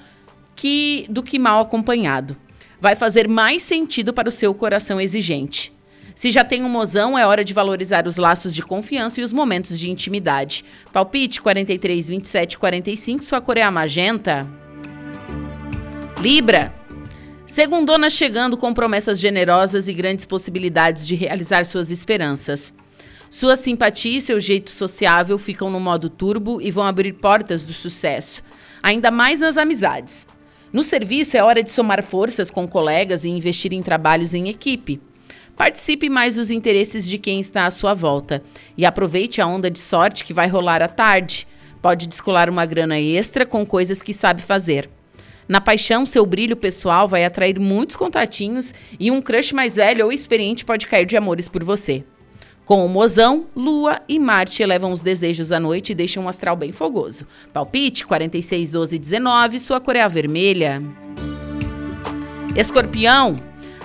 que do que mal acompanhado vai fazer mais sentido para o seu coração exigente. Se já tem um mozão, é hora de valorizar os laços de confiança e os momentos de intimidade. Palpite 43, 27, 45, sua cor é a magenta. Libra. Segundona chegando com promessas generosas e grandes possibilidades de realizar suas esperanças. Sua simpatia e seu jeito sociável ficam no modo turbo e vão abrir portas do sucesso, ainda mais nas amizades. No serviço, é hora de somar forças com colegas e investir em trabalhos em equipe. Participe mais dos interesses de quem está à sua volta e aproveite a onda de sorte que vai rolar à tarde. Pode descolar uma grana extra com coisas que sabe fazer. Na paixão, seu brilho pessoal vai atrair muitos contatinhos e um crush mais velho ou experiente pode cair de amores por você. Com o mozão, Lua e Marte elevam os desejos à noite e deixam um astral bem fogoso. Palpite 46, 12, 19, sua cor é vermelha. Escorpião,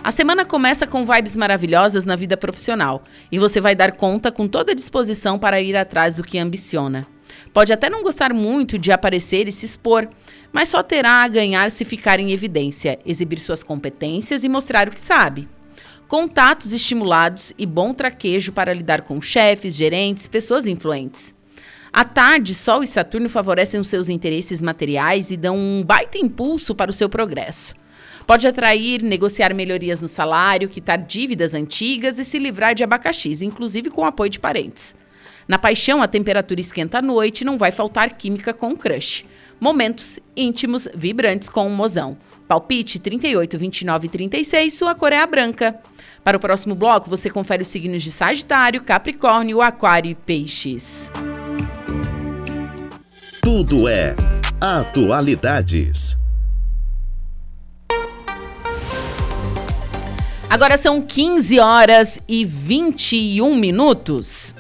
a semana começa com vibes maravilhosas na vida profissional e você vai dar conta com toda a disposição para ir atrás do que ambiciona. Pode até não gostar muito de aparecer e se expor, mas só terá a ganhar se ficar em evidência, exibir suas competências e mostrar o que sabe. Contatos estimulados e bom traquejo para lidar com chefes, gerentes, pessoas influentes. À tarde, Sol e Saturno favorecem os seus interesses materiais e dão um baita impulso para o seu progresso. Pode atrair, negociar melhorias no salário, quitar dívidas antigas e se livrar de abacaxis, inclusive com apoio de parentes. Na paixão, a temperatura esquenta à noite e não vai faltar química com o crush. Momentos íntimos, vibrantes com o mozão. Palpite 38, 29 e 36, sua cor é a branca. Para o próximo bloco, você confere os signos de Sagitário, Capricórnio, Aquário e Peixes. Tudo é Atualidades. Agora são 15 horas e 21 minutos.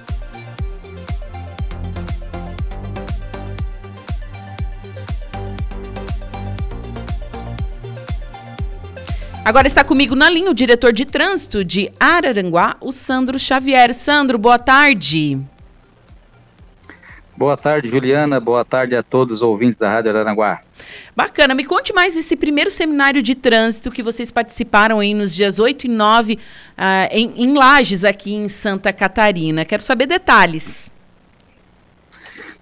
Agora está comigo na linha o diretor de trânsito de Araranguá, o Sandro Xavier. Sandro, boa tarde. Boa tarde, Juliana. Boa tarde a todos os ouvintes da Rádio Araranguá. Bacana. Me conte mais desse primeiro seminário de trânsito que vocês participaram aí nos dias 8 e 9 uh, ah, em, em Lages, aqui em Santa Catarina. Quero saber detalhes.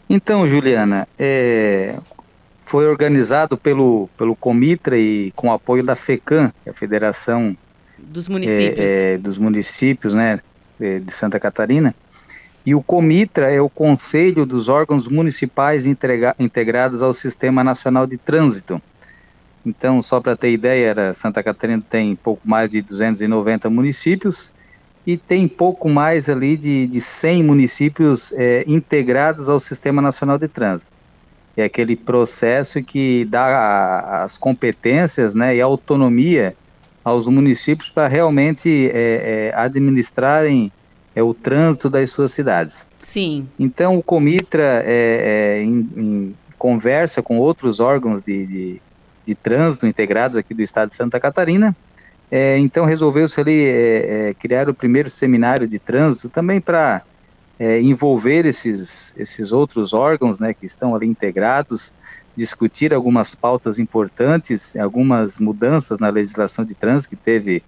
Então, Juliana, é, foi organizado pelo, pelo Comitra e com apoio da FECAM, é a Federação dos Municípios, é, é, dos municípios né, de Santa Catarina. E o Comitra é o Conselho dos Órgãos Municipais integra integrados ao Sistema Nacional de Trânsito. Então, só para ter ideia, era, Santa Catarina tem pouco mais de 290 municípios e tem pouco mais ali de, de 100 municípios é, integrados ao Sistema Nacional de Trânsito. É aquele processo que dá a, as competências né, e autonomia aos municípios para realmente é, é, administrarem é o trânsito das suas cidades. Sim. Então, o Comitra, é, é, em, em, conversa com outros órgãos de, de, de, trânsito integrados aqui do estado de Santa Catarina, é, então resolveu-se ali é, é, criar o primeiro seminário de trânsito também para é, envolver esses, esses outros órgãos né, que estão ali integrados, discutir algumas pautas importantes, algumas mudanças na legislação de trânsito que teve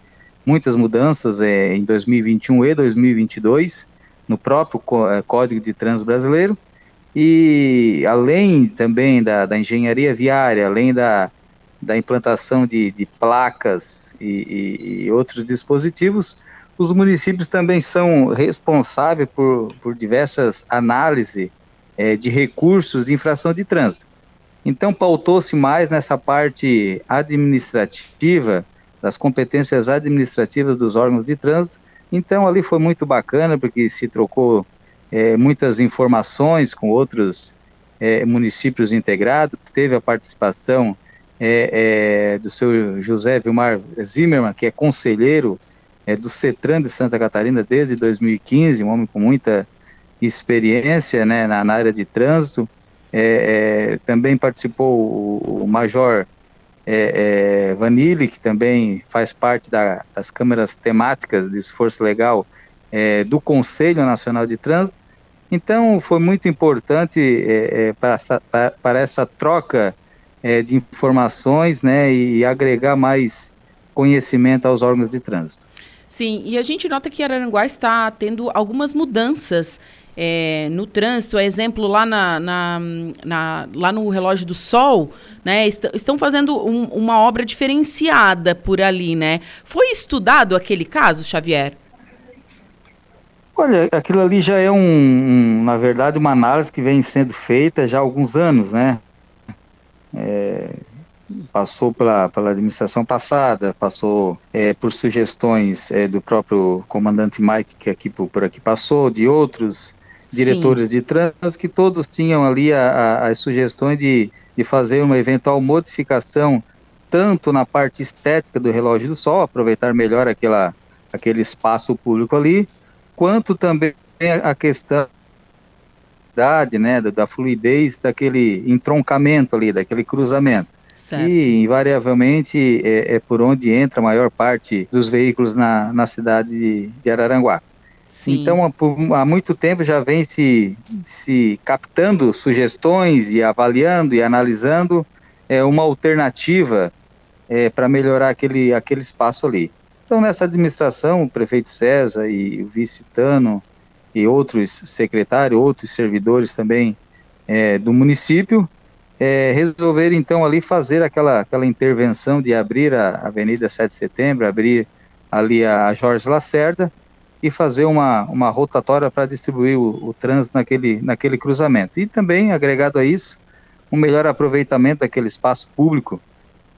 muitas mudanças é, em 2021 e 2022 no próprio é, Código de Trânsito Brasileiro e além também da, da engenharia viária, além da, da implantação de, de placas e, e, e, outros dispositivos, os municípios também são responsáveis por, por diversas análises é, de recursos de infração de trânsito. Então, pautou-se mais nessa parte administrativa das competências administrativas dos órgãos de trânsito. Então, ali foi muito bacana, porque se trocou é, muitas informações com outros é, municípios integrados, teve a participação é, é do seu José Vilmar Zimmermann, que é conselheiro é, do CETRAN de Santa Catarina desde 2015, um homem com muita experiência né, na, na área de trânsito. É, também participou o, o Major é, é, Vanille, que também faz parte da, das câmaras temáticas de esforço legal é, do Conselho Nacional de Trânsito. Então, foi muito importante é, é, para, essa, para essa troca é, de informações né, e agregar mais conhecimento aos órgãos de trânsito. Sim, e a gente nota que Araranguá está tendo algumas mudanças é, no trânsito, exemplo lá, na, na, na, lá no relógio do sol, né? Est estão fazendo um, uma obra diferenciada por ali, né? Foi estudado aquele caso, Xavier? Olha, aquilo ali já é um, um, na verdade, uma análise que vem sendo feita já há alguns anos, né? É, passou pela, pela administração passada, passou é, por sugestões é, do próprio comandante Mike, que aqui por, por aqui passou, de outros diretores Sim. de trânsito, que todos tinham ali a, a, as sugestões de, de fazer uma eventual modificação, tanto na parte estética do relógio do sol, aproveitar melhor aquela, aquele espaço público ali, quanto também a questão né, da, da fluidez daquele entroncamento ali, daquele cruzamento. Certo. E, invariavelmente, é, é, por onde entra a maior parte dos veículos na, na cidade de, de Araranguá. Sim. Então, há, há, muito tempo já vem se, se captando sugestões e avaliando e analisando é, uma alternativa é, para melhorar aquele, aquele espaço ali. Então, nessa administração, o prefeito César e o vice Tano e outros secretários, outros servidores também é, do município, é, resolveram então ali fazer aquela, aquela intervenção de abrir a Avenida 7 de Setembro, abrir ali a Jorge Lacerda e fazer uma, uma rotatória para distribuir o, o trânsito naquele, naquele cruzamento. E também, agregado a isso, um melhor aproveitamento daquele espaço público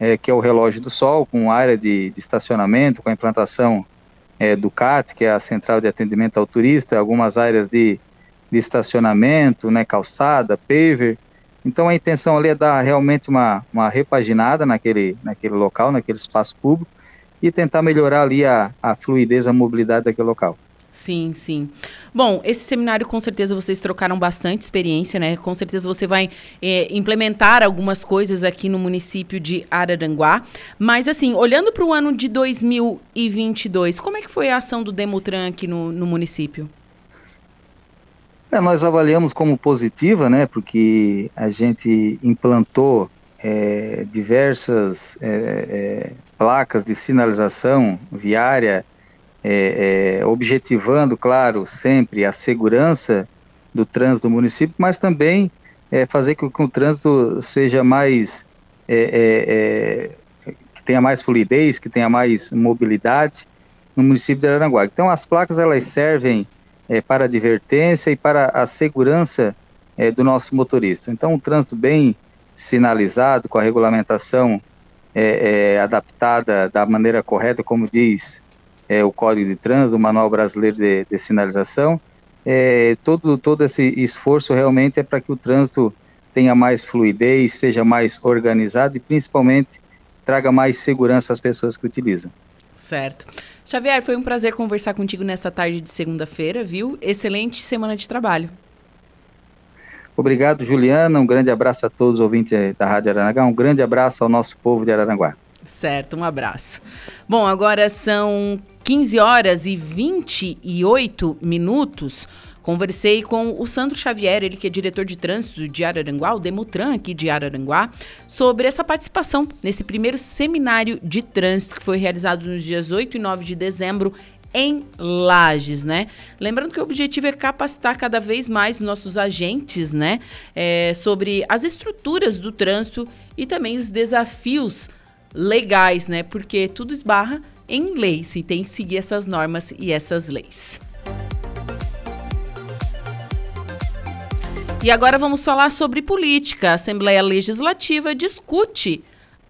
é, que é o relógio do sol, com área de, de estacionamento, com a implantação é, do CAT, que é a Central de Atendimento ao Turista, algumas áreas de, de estacionamento, né, calçada, paver. Então a intenção ali é dar realmente uma, uma repaginada naquele, naquele local, naquele espaço público, e tentar melhorar ali a, a fluidez, a mobilidade daquele local. Sim, sim. Bom, esse seminário com certeza vocês trocaram bastante experiência, né? Com certeza você vai é, implementar algumas coisas aqui no município de Araranguá. Mas assim, olhando para o ano de 2022, como é que foi a ação do Demutran aqui no, no município? É, nós avaliamos como positiva, né? Porque a gente implantou é, diversas é, é placas de sinalização viária é, é, objetivando, claro, sempre a segurança do trânsito do município, mas também fazer com que o trânsito seja mais que tenha mais fluidez, que tenha mais mobilidade no município de Araranguá. Então as placas elas servem para advertência e para a segurança do nosso motorista. Então o trânsito bem sinalizado, com a regulamentação adaptada da maneira correta, como diz é, o Código de Trânsito, o Manual Brasileiro de, de Sinalização. É, todo, todo esse esforço realmente é para que o trânsito tenha mais fluidez, seja mais organizado e principalmente traga mais segurança às pessoas que utilizam. Certo. Xavier, foi um prazer conversar contigo nessa tarde de segunda-feira, viu? Excelente semana de trabalho. Obrigado, Juliana. Um grande abraço a todos os ouvintes da Rádio Aranaguá. Um grande abraço ao nosso povo de Araranguá. Certo, um abraço. Bom, agora são 15 horas e 28 minutos. Conversei com o Sandro Xavier, ele que é diretor de trânsito de Araranguá, o Demutran aqui de Araranguá, sobre essa participação nesse primeiro seminário de trânsito que foi realizado nos dias 8 e 9 de dezembro em Lages, né? Lembrando que o objetivo é capacitar cada vez mais os nossos agentes, né? É, sobre as estruturas do trânsito e também os desafios legais, né? Porque tudo esbarra em leis e tem que seguir essas normas e essas leis. E agora vamos falar sobre política. A Assembleia Legislativa discute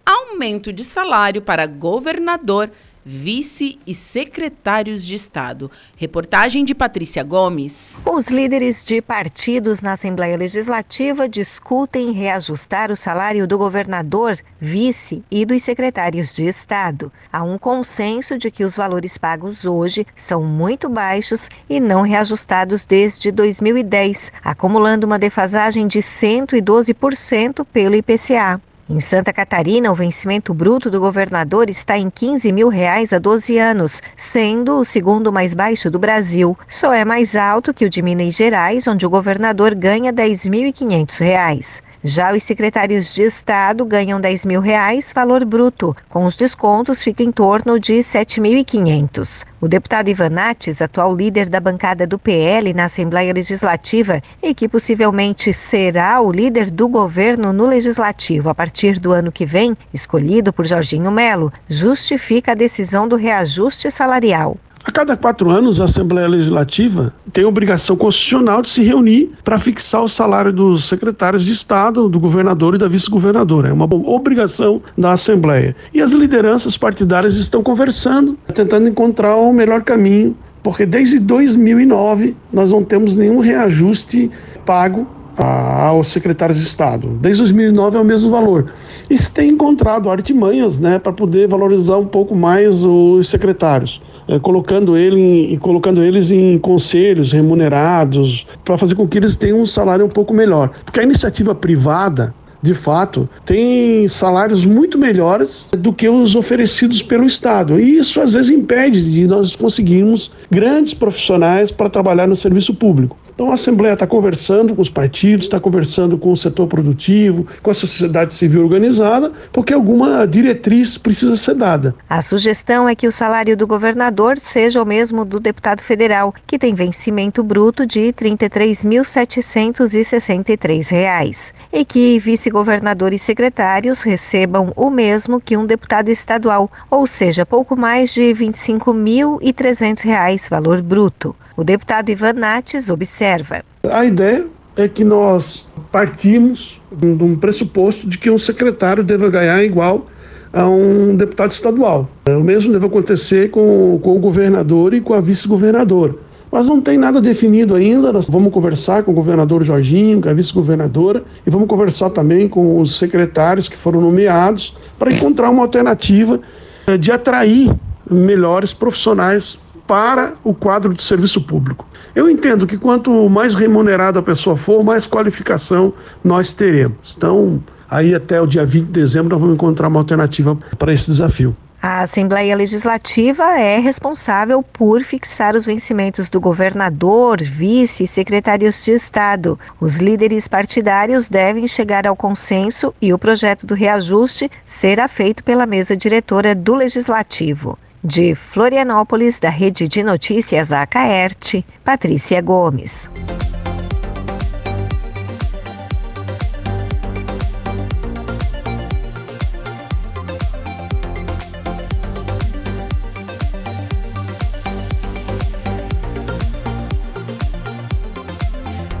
aumento de salário para governador vice e secretários de Estado. Reportagem de Patrícia Gomes. Os líderes de partidos na Assembleia Legislativa discutem reajustar o salário do governador, vice e dos secretários de Estado. Há um consenso de que os valores pagos hoje são muito baixos e não reajustados desde 2010, acumulando uma defasagem de 112% pelo IPCA. Em Santa Catarina, o vencimento bruto do governador está em 15 mil reais a 12 anos, sendo o segundo mais baixo do Brasil. Só é mais alto que o de Minas Gerais, onde o governador ganha R$ 10.500. Já os secretários de Estado ganham 10 mil reais, valor bruto. Com os descontos, fica em torno de R$ 7.500. O deputado Ivan Nates, atual líder da bancada do PL na Assembleia Legislativa e que possivelmente será o líder do governo no Legislativo a partir do ano que vem, escolhido por Jorginho Melo, justifica a decisão do reajuste salarial. A cada quatro anos, a Assembleia Legislativa tem a obrigação constitucional de se reunir para fixar o salário dos secretários de Estado, do governador e da vice-governadora. É uma obrigação da Assembleia. E as lideranças partidárias estão conversando, tentando encontrar o melhor caminho, porque desde 2009 nós não temos nenhum reajuste pago aos secretários de Estado. Desde 2009 é o mesmo valor. E se tem encontrado artimanhas né, para poder valorizar um pouco mais os secretários é, colocando, ele em, colocando eles em conselhos remunerados, para fazer com que eles tenham um salário um pouco melhor. Porque a iniciativa privada, de fato, tem salários muito melhores do que os oferecidos pelo Estado. E isso às vezes impede de nós conseguirmos grandes profissionais para trabalhar no serviço público. Então a Assembleia está conversando com os partidos, está conversando com o setor produtivo, com a sociedade civil organizada, porque alguma diretriz precisa ser dada. A sugestão é que o salário do governador seja o mesmo do deputado federal, que tem vencimento bruto de R$ 33.763, e que vice-governadores e secretários recebam o mesmo que um deputado estadual, ou seja, pouco mais de R$ 25.300 valor bruto. O deputado Ivan Nates observa. A ideia é que nós partimos de um pressuposto de que um secretário deve ganhar igual a um deputado estadual. O mesmo deve acontecer com, com o governador e com a vice-governadora. Mas não tem nada definido ainda. Nós vamos conversar com o governador Jorginho, com a vice-governadora, e vamos conversar também com os secretários que foram nomeados para encontrar uma alternativa eh, de atrair melhores profissionais para o quadro de serviço público. Eu entendo que quanto mais remunerada a pessoa for, mais qualificação nós teremos. Então, aí até o dia 20 de dezembro nós vamos encontrar uma alternativa para esse desafio. A Assembleia Legislativa é responsável por fixar os vencimentos do governador, vice e secretários de Estado. Os líderes partidários devem chegar ao consenso e o projeto do reajuste será feito pela mesa diretora do Legislativo. De Florianópolis, da Rede de Notícias Acaerte, Patrícia Gomes.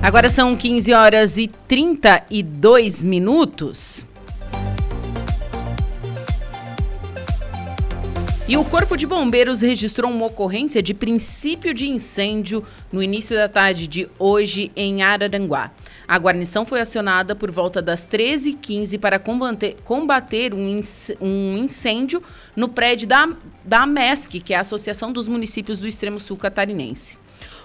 Agora são 15 horas e 32 minutos. E o Corpo de Bombeiros registrou uma ocorrência de princípio de incêndio no início da tarde de hoje em Araranguá. A guarnição foi acionada por volta das 13h15 para combater, um, incêndio no prédio da, da AMESC, que é a Associação dos Municípios do Extremo Sul Catarinense.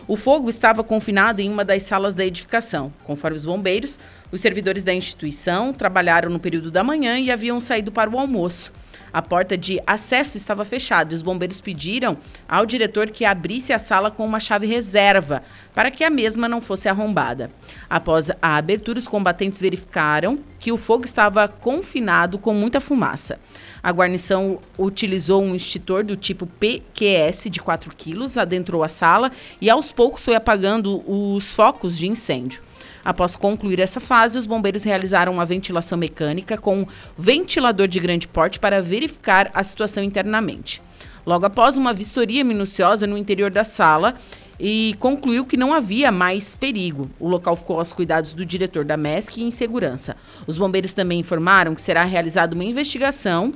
O fogo estava confinado em uma das salas da edificação. Conforme os bombeiros, os servidores da instituição trabalharam no período da manhã e haviam saído para o almoço. A porta de acesso estava fechada e os bombeiros pediram ao diretor que abrisse a sala com uma chave reserva para que a mesma não fosse arrombada. Após a abertura, os combatentes verificaram que o fogo estava confinado com muita fumaça. A guarnição utilizou um extintor do tipo PQS de 4 quilos, adentrou a sala e aos poucos foi apagando os focos de incêndio. Após concluir essa fase, os bombeiros realizaram uma ventilação mecânica com um ventilador de grande porte para verificar a situação internamente. Logo após uma vistoria minuciosa no interior da sala, e concluiu que não havia mais perigo. O local ficou aos cuidados do diretor da MESC e em segurança. Os bombeiros também informaram que será realizada uma investigação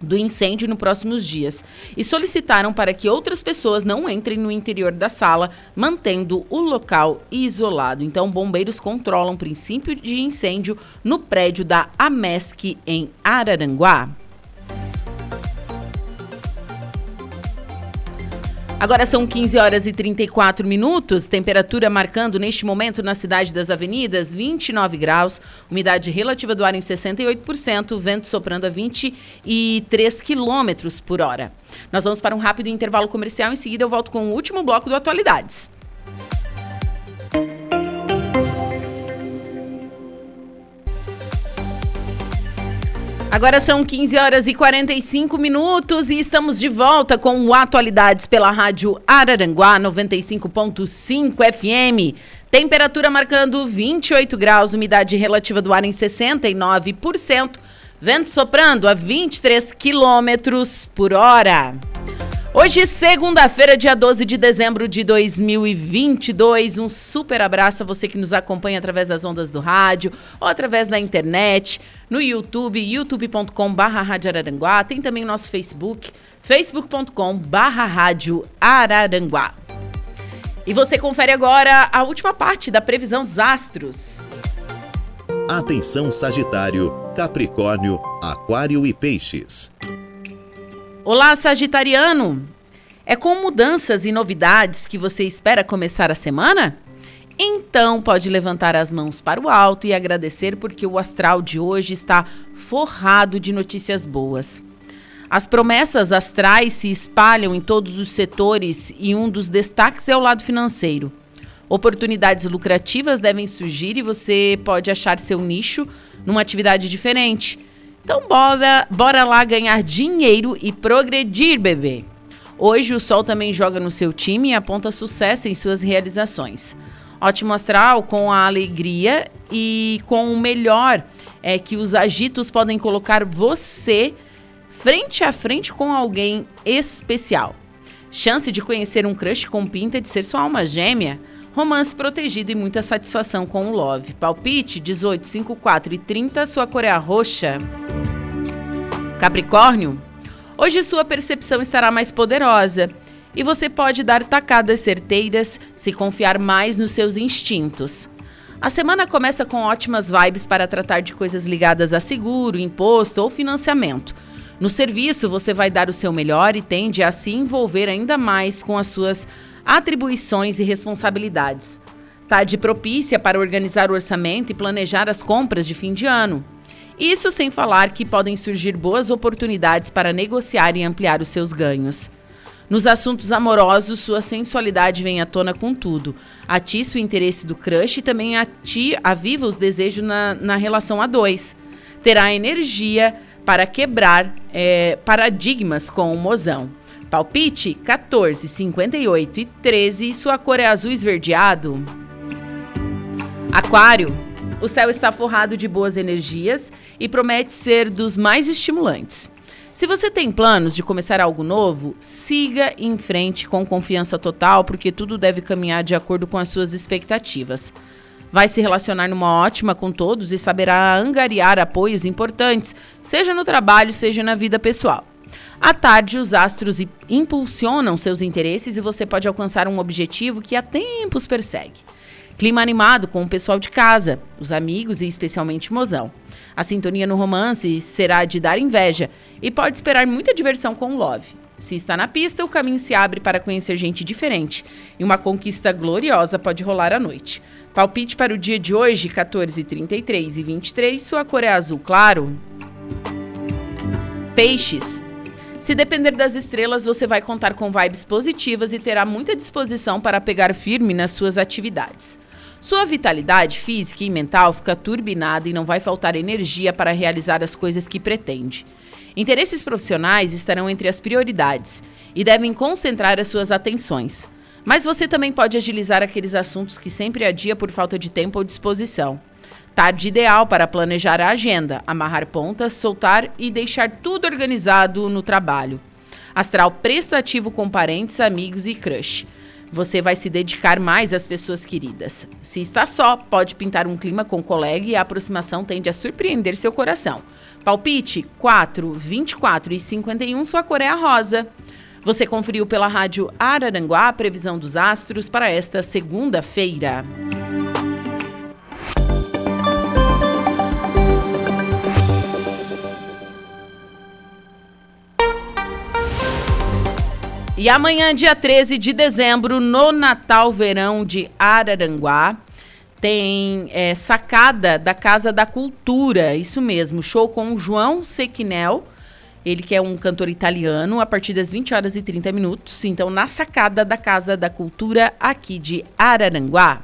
do incêndio nos próximos dias e solicitaram para que outras pessoas não entrem no interior da sala, mantendo o local isolado. Então, bombeiros controlam o princípio de incêndio no prédio da AMESC em Araranguá. Agora são 15 horas e 34 minutos, temperatura marcando neste momento na cidade das avenidas 29 graus, umidade relativa do ar em 68%, vento soprando a 23 quilômetros por hora. Nós vamos para um rápido intervalo comercial, em seguida eu volto com o último bloco do Atualidades. Agora são 15 horas e 45 minutos e estamos de volta com Atualidades pela Rádio Araranguá 95.5 FM. Temperatura marcando 28 graus, umidade relativa do ar em 69%, vento soprando a 23 quilômetros por hora. Hoje, segunda-feira, dia 12 de dezembro de 2022. Um super abraço a você que nos acompanha através das ondas do rádio ou através da internet, no YouTube, youtube.com/barra. Tem também o nosso Facebook, facebook.com/barra. E você confere agora a última parte da previsão dos astros. Atenção, Sagitário, Capricórnio, Aquário e Peixes. Olá, Sagitariano! É com mudanças e novidades que você espera começar a semana? Então pode levantar as mãos para o alto e agradecer porque o astral de hoje está forrado de notícias boas. As promessas astrais se espalham em todos os setores e um dos destaques é o lado financeiro. Oportunidades lucrativas devem surgir e você pode achar seu nicho numa atividade diferente. Então bora, bora lá ganhar dinheiro e progredir, bebê. Hoje o sol também joga no seu time e aponta sucesso em suas realizações. Ótimo astral com a alegria e com o melhor é que os agitos podem colocar você frente a frente com alguém especial. Chance de conhecer um crush com pinta de ser sua alma gêmea. Romance protegido e muita satisfação com o Love. Palpite 18, 54 e 30, sua cor é a roxa. Capricórnio, hoje sua percepção estará mais poderosa e você pode dar tacadas certeiras se confiar mais nos seus instintos. A semana começa com ótimas vibes para tratar de coisas ligadas a seguro, imposto ou financiamento. No serviço, você vai dar o seu melhor e tende a se envolver ainda mais com as suas atribuições e responsabilidades. Tá de propícia para organizar o orçamento e planejar as compras de fim de ano. Isso sem falar que podem surgir boas oportunidades para negociar e ampliar os seus ganhos. Nos assuntos amorosos, sua sensualidade vem à tona com tudo. Atiça o interesse do crush e também ati, aviva os desejos na, na relação a dois. Terá energia para quebrar é, paradigmas com o mozão. Palpite 14, 58 e 13. Sua cor é azul esverdeado. Aquário. O céu está forrado de boas energias e promete ser dos mais estimulantes. Se você tem planos de começar algo novo, siga em frente com confiança total, porque tudo deve caminhar de acordo com as suas expectativas. Vai se relacionar numa ótima com todos e saberá angariar apoios importantes, seja no trabalho, seja na vida pessoal. À tarde, os astros impulsionam seus interesses e você pode alcançar um objetivo que há tempos persegue. Clima animado com o pessoal de casa, os amigos e especialmente mozão. A sintonia no romance será de dar inveja e pode esperar muita diversão com o Love. Se está na pista, o caminho se abre para conhecer gente diferente e uma conquista gloriosa pode rolar à noite. Palpite para o dia de hoje, 14, 33 e 23, sua cor é azul claro. Peixes. Se depender das estrelas, você vai contar com vibes positivas e terá muita disposição para pegar firme nas suas atividades. Sua vitalidade física e mental fica turbinada e não vai faltar energia para realizar as coisas que pretende. Interesses profissionais estarão entre as prioridades e devem concentrar as suas atenções. Mas você também pode agilizar aqueles assuntos que sempre adia por falta de tempo ou disposição. Tarde ideal para planejar a agenda, amarrar pontas, soltar e deixar tudo organizado no trabalho. Astral prestativo com parentes, amigos e crush você vai se dedicar mais às pessoas queridas. Se está só, pode pintar um clima com colega e a aproximação tende a surpreender seu coração. Palpite 4, 24 e 51, sua cor é a rosa. Você conferiu pela rádio Araranguá a previsão dos astros para esta segunda-feira. E amanhã, dia 13 de dezembro, no Natal Verão de Araranguá, tem é, sacada da Casa da Cultura, isso mesmo, show com o João Sequinel, ele que é um cantor italiano, a partir das 20 horas e 30 minutos. Então, na sacada da Casa da Cultura aqui de Araranguá.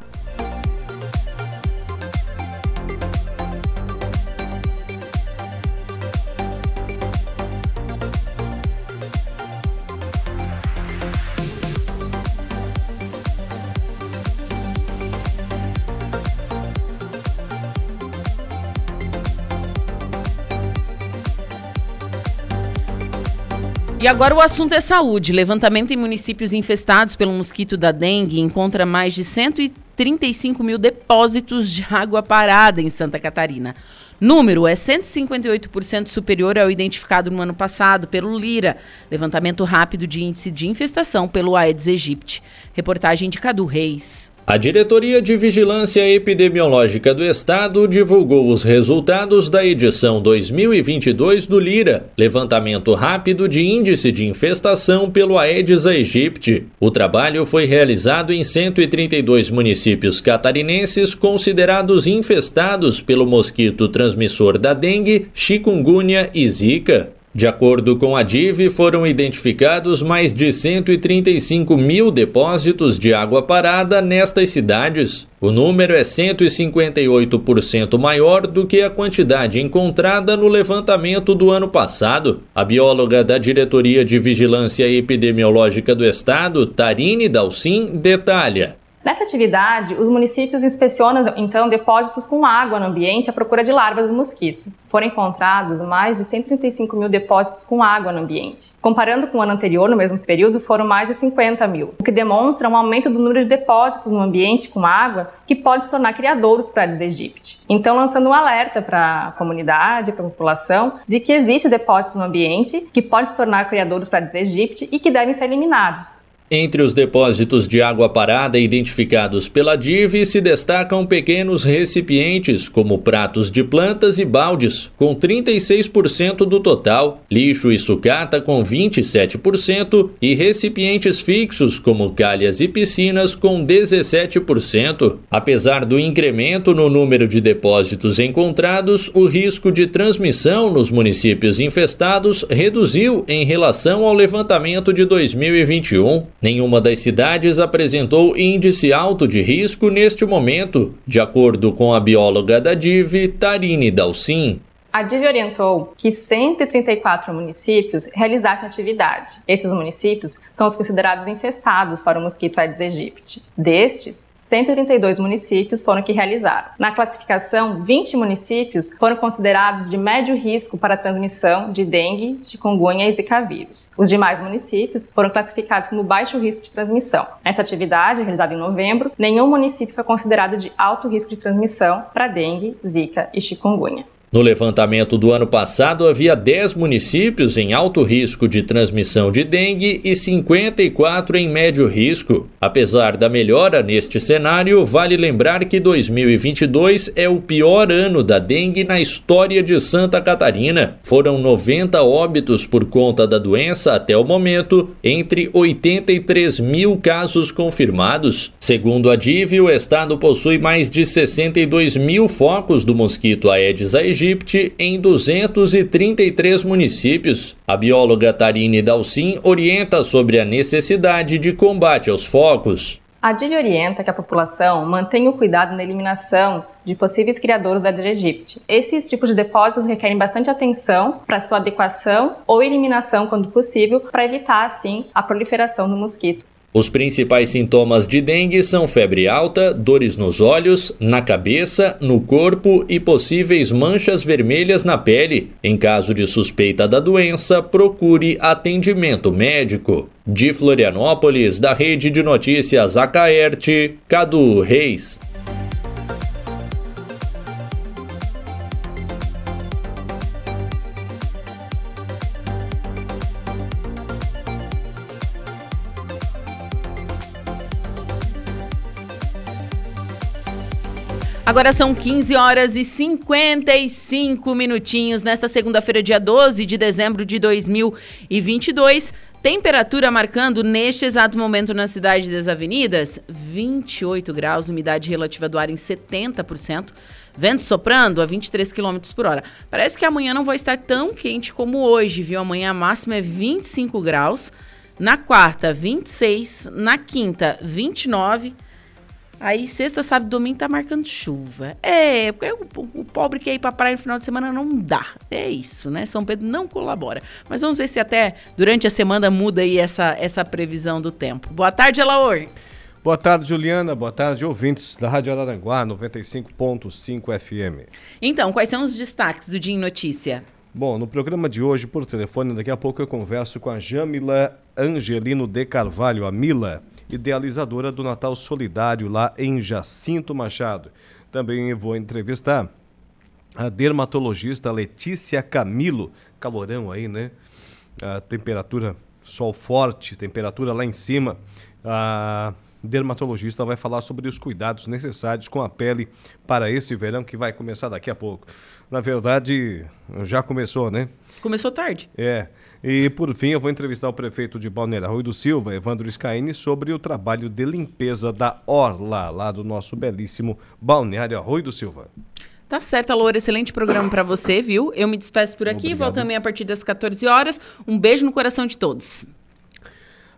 E agora o assunto é saúde. Levantamento em municípios infestados pelo mosquito da dengue encontra mais de 135 mil depósitos de água parada em Santa Catarina. Número é 158% superior ao identificado no ano passado pelo Lira, levantamento rápido de índice de infestação pelo Aedes aegypti. Reportagem de Cadu Reis. A Diretoria de Vigilância Epidemiológica do Estado divulgou os resultados da edição 2022 do Lira, levantamento rápido de índice de infestação pelo Aedes aegypti. O trabalho foi realizado em 132 municípios catarinenses considerados infestados pelo mosquito transmissor da dengue, chikungunya e zika. De acordo com a DIV, foram identificados mais de 135 mil depósitos de água parada nestas cidades. O número é 158% maior do que a quantidade encontrada no levantamento do ano passado. A bióloga da Diretoria de Vigilância Epidemiológica do Estado, Tarine Dalcin, detalha. Nessa atividade, os municípios inspecionam então depósitos com água no ambiente à procura de larvas do mosquito. Foram encontrados mais de 135 mil depósitos com água no ambiente. Comparando com o ano anterior, no mesmo período, foram mais de 50 mil, o que demonstra um aumento do número de depósitos no ambiente com água que pode se tornar criadouros para a Aedes aegypti. Então, lançando um alerta para a comunidade, para a população, de que existe depósitos no ambiente que podem se tornar criadouros para a Aedes aegypti e que devem ser eliminados. Entre os depósitos de água parada identificados pela DIV se destacam pequenos recipientes, como pratos de plantas e baldes, com 36% do total, lixo e sucata com 27% e recipientes fixos, como calhas e piscinas, com 17%. Apesar do incremento no número de depósitos encontrados, o risco de transmissão nos municípios infestados reduziu em relação ao levantamento de 2021. Nenhuma das cidades apresentou índice alto de risco neste momento, de acordo com a bióloga da DIV, Tarine Dalcin. A DIV orientou que 134 municípios realizassem atividade. Esses municípios são os considerados infestados para o mosquito Aedes aegypti. Destes, 132 municípios foram que realizaram. Na classificação, 20 municípios foram considerados de médio risco para a transmissão de dengue, chikungunya e zika vírus. Os demais municípios foram classificados como baixo risco de transmissão. Nessa atividade, realizada em novembro, nenhum município foi considerado de alto risco de transmissão para dengue, zika e chikungunya. No levantamento do ano passado, havia 10 municípios em alto risco de transmissão de dengue e 54 em médio risco. Apesar da melhora neste cenário, vale lembrar que 2022 é o pior ano da dengue na história de Santa Catarina. Foram 90 óbitos por conta da doença até o momento, entre 83 mil casos confirmados. Segundo a DIV, o estado possui mais de 62 mil focos do mosquito Aedes aegypti Egipte em 233 municípios. A bióloga Tarine Dalcin orienta sobre a necessidade de combate aos focos. A DIV orienta que a população mantenha o cuidado na eliminação de possíveis criadores da aegypti. Esses tipos de depósitos requerem bastante atenção para sua adequação ou eliminação quando possível, para evitar assim a proliferação do mosquito. Os principais sintomas de dengue são febre alta, dores nos olhos, na cabeça, no corpo e possíveis manchas vermelhas na pele. Em caso de suspeita da doença, procure atendimento médico. De Florianópolis, da Rede de Notícias Acaerte, Cadu Reis. Agora são 15 horas e 55 minutinhos nesta segunda-feira, dia 12 de dezembro de 2022. Temperatura marcando neste exato momento na cidade das avenidas 28 graus, umidade relativa do ar em 70%, vento soprando a 23 km por hora. Parece que amanhã não vai estar tão quente como hoje, viu? Amanhã a máxima é 25 graus, na quarta 26, na quinta 29 Aí sexta, sábado domingo tá marcando chuva. É, porque o, o, pobre que é ir pra praia no final de semana não dá. É isso, né? São Pedro não colabora. Mas vamos ver se até durante a semana muda aí essa, essa previsão do tempo. Boa tarde, Elaor. Boa tarde, Juliana. Boa tarde, ouvintes da Rádio Araranguá 95.5 FM. Então, quais são os destaques do Dia em Notícia? Bom, no programa de hoje, por telefone, daqui a pouco eu converso com a Jamila Angelino de Carvalho, a Mila, idealizadora do Natal Solidário lá em Jacinto Machado. Também vou entrevistar a dermatologista Letícia Camilo, calorão aí, né? A temperatura, sol forte, temperatura lá em cima. A dermatologista vai falar sobre os cuidados necessários com a pele para esse verão que vai começar daqui a pouco. Na verdade, já começou, né? Começou tarde. É. E por fim, eu vou entrevistar o prefeito de Balneário Rui do Silva, Evandro Scaini, sobre o trabalho de limpeza da Orla, lá do nosso belíssimo Balneário Rui do Silva. Tá certo, Loura. Excelente programa para você, viu? Eu me despeço por aqui. Obrigado. Volto também a partir das 14 horas. Um beijo no coração de todos.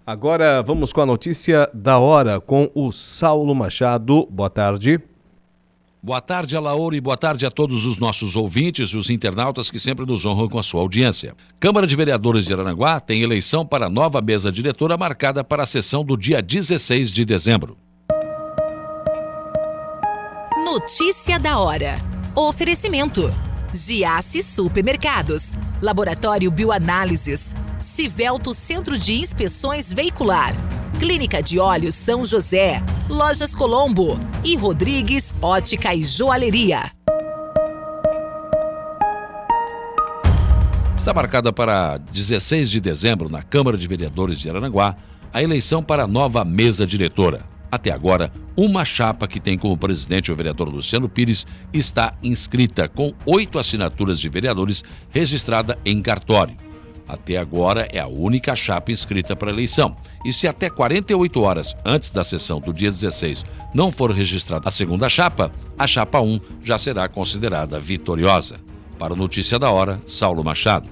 Agora vamos com a notícia da hora com o Saulo Machado. Boa tarde. Boa tarde, Alaouro, e boa tarde a todos os nossos ouvintes e os internautas que sempre nos honram com a sua audiência. Câmara de Vereadores de Aranaguá tem eleição para a nova mesa diretora marcada para a sessão do dia 16 de dezembro. Notícia da hora. Oferecimento. Giasse Supermercados, Laboratório Bioanálises, Civelto Centro de Inspeções Veicular, Clínica de Olhos São José, Lojas Colombo. E Rodrigues Ótica e Joalheria. Está marcada para 16 de dezembro na Câmara de Vereadores de Aranaguá a eleição para a nova mesa diretora. Até agora, uma chapa que tem como presidente o vereador Luciano Pires está inscrita com oito assinaturas de vereadores registrada em cartório. Até agora é a única chapa inscrita para eleição. E se até 48 horas antes da sessão do dia 16 não for registrada a segunda chapa, a chapa 1 já será considerada vitoriosa. Para o Notícia da Hora, Saulo Machado.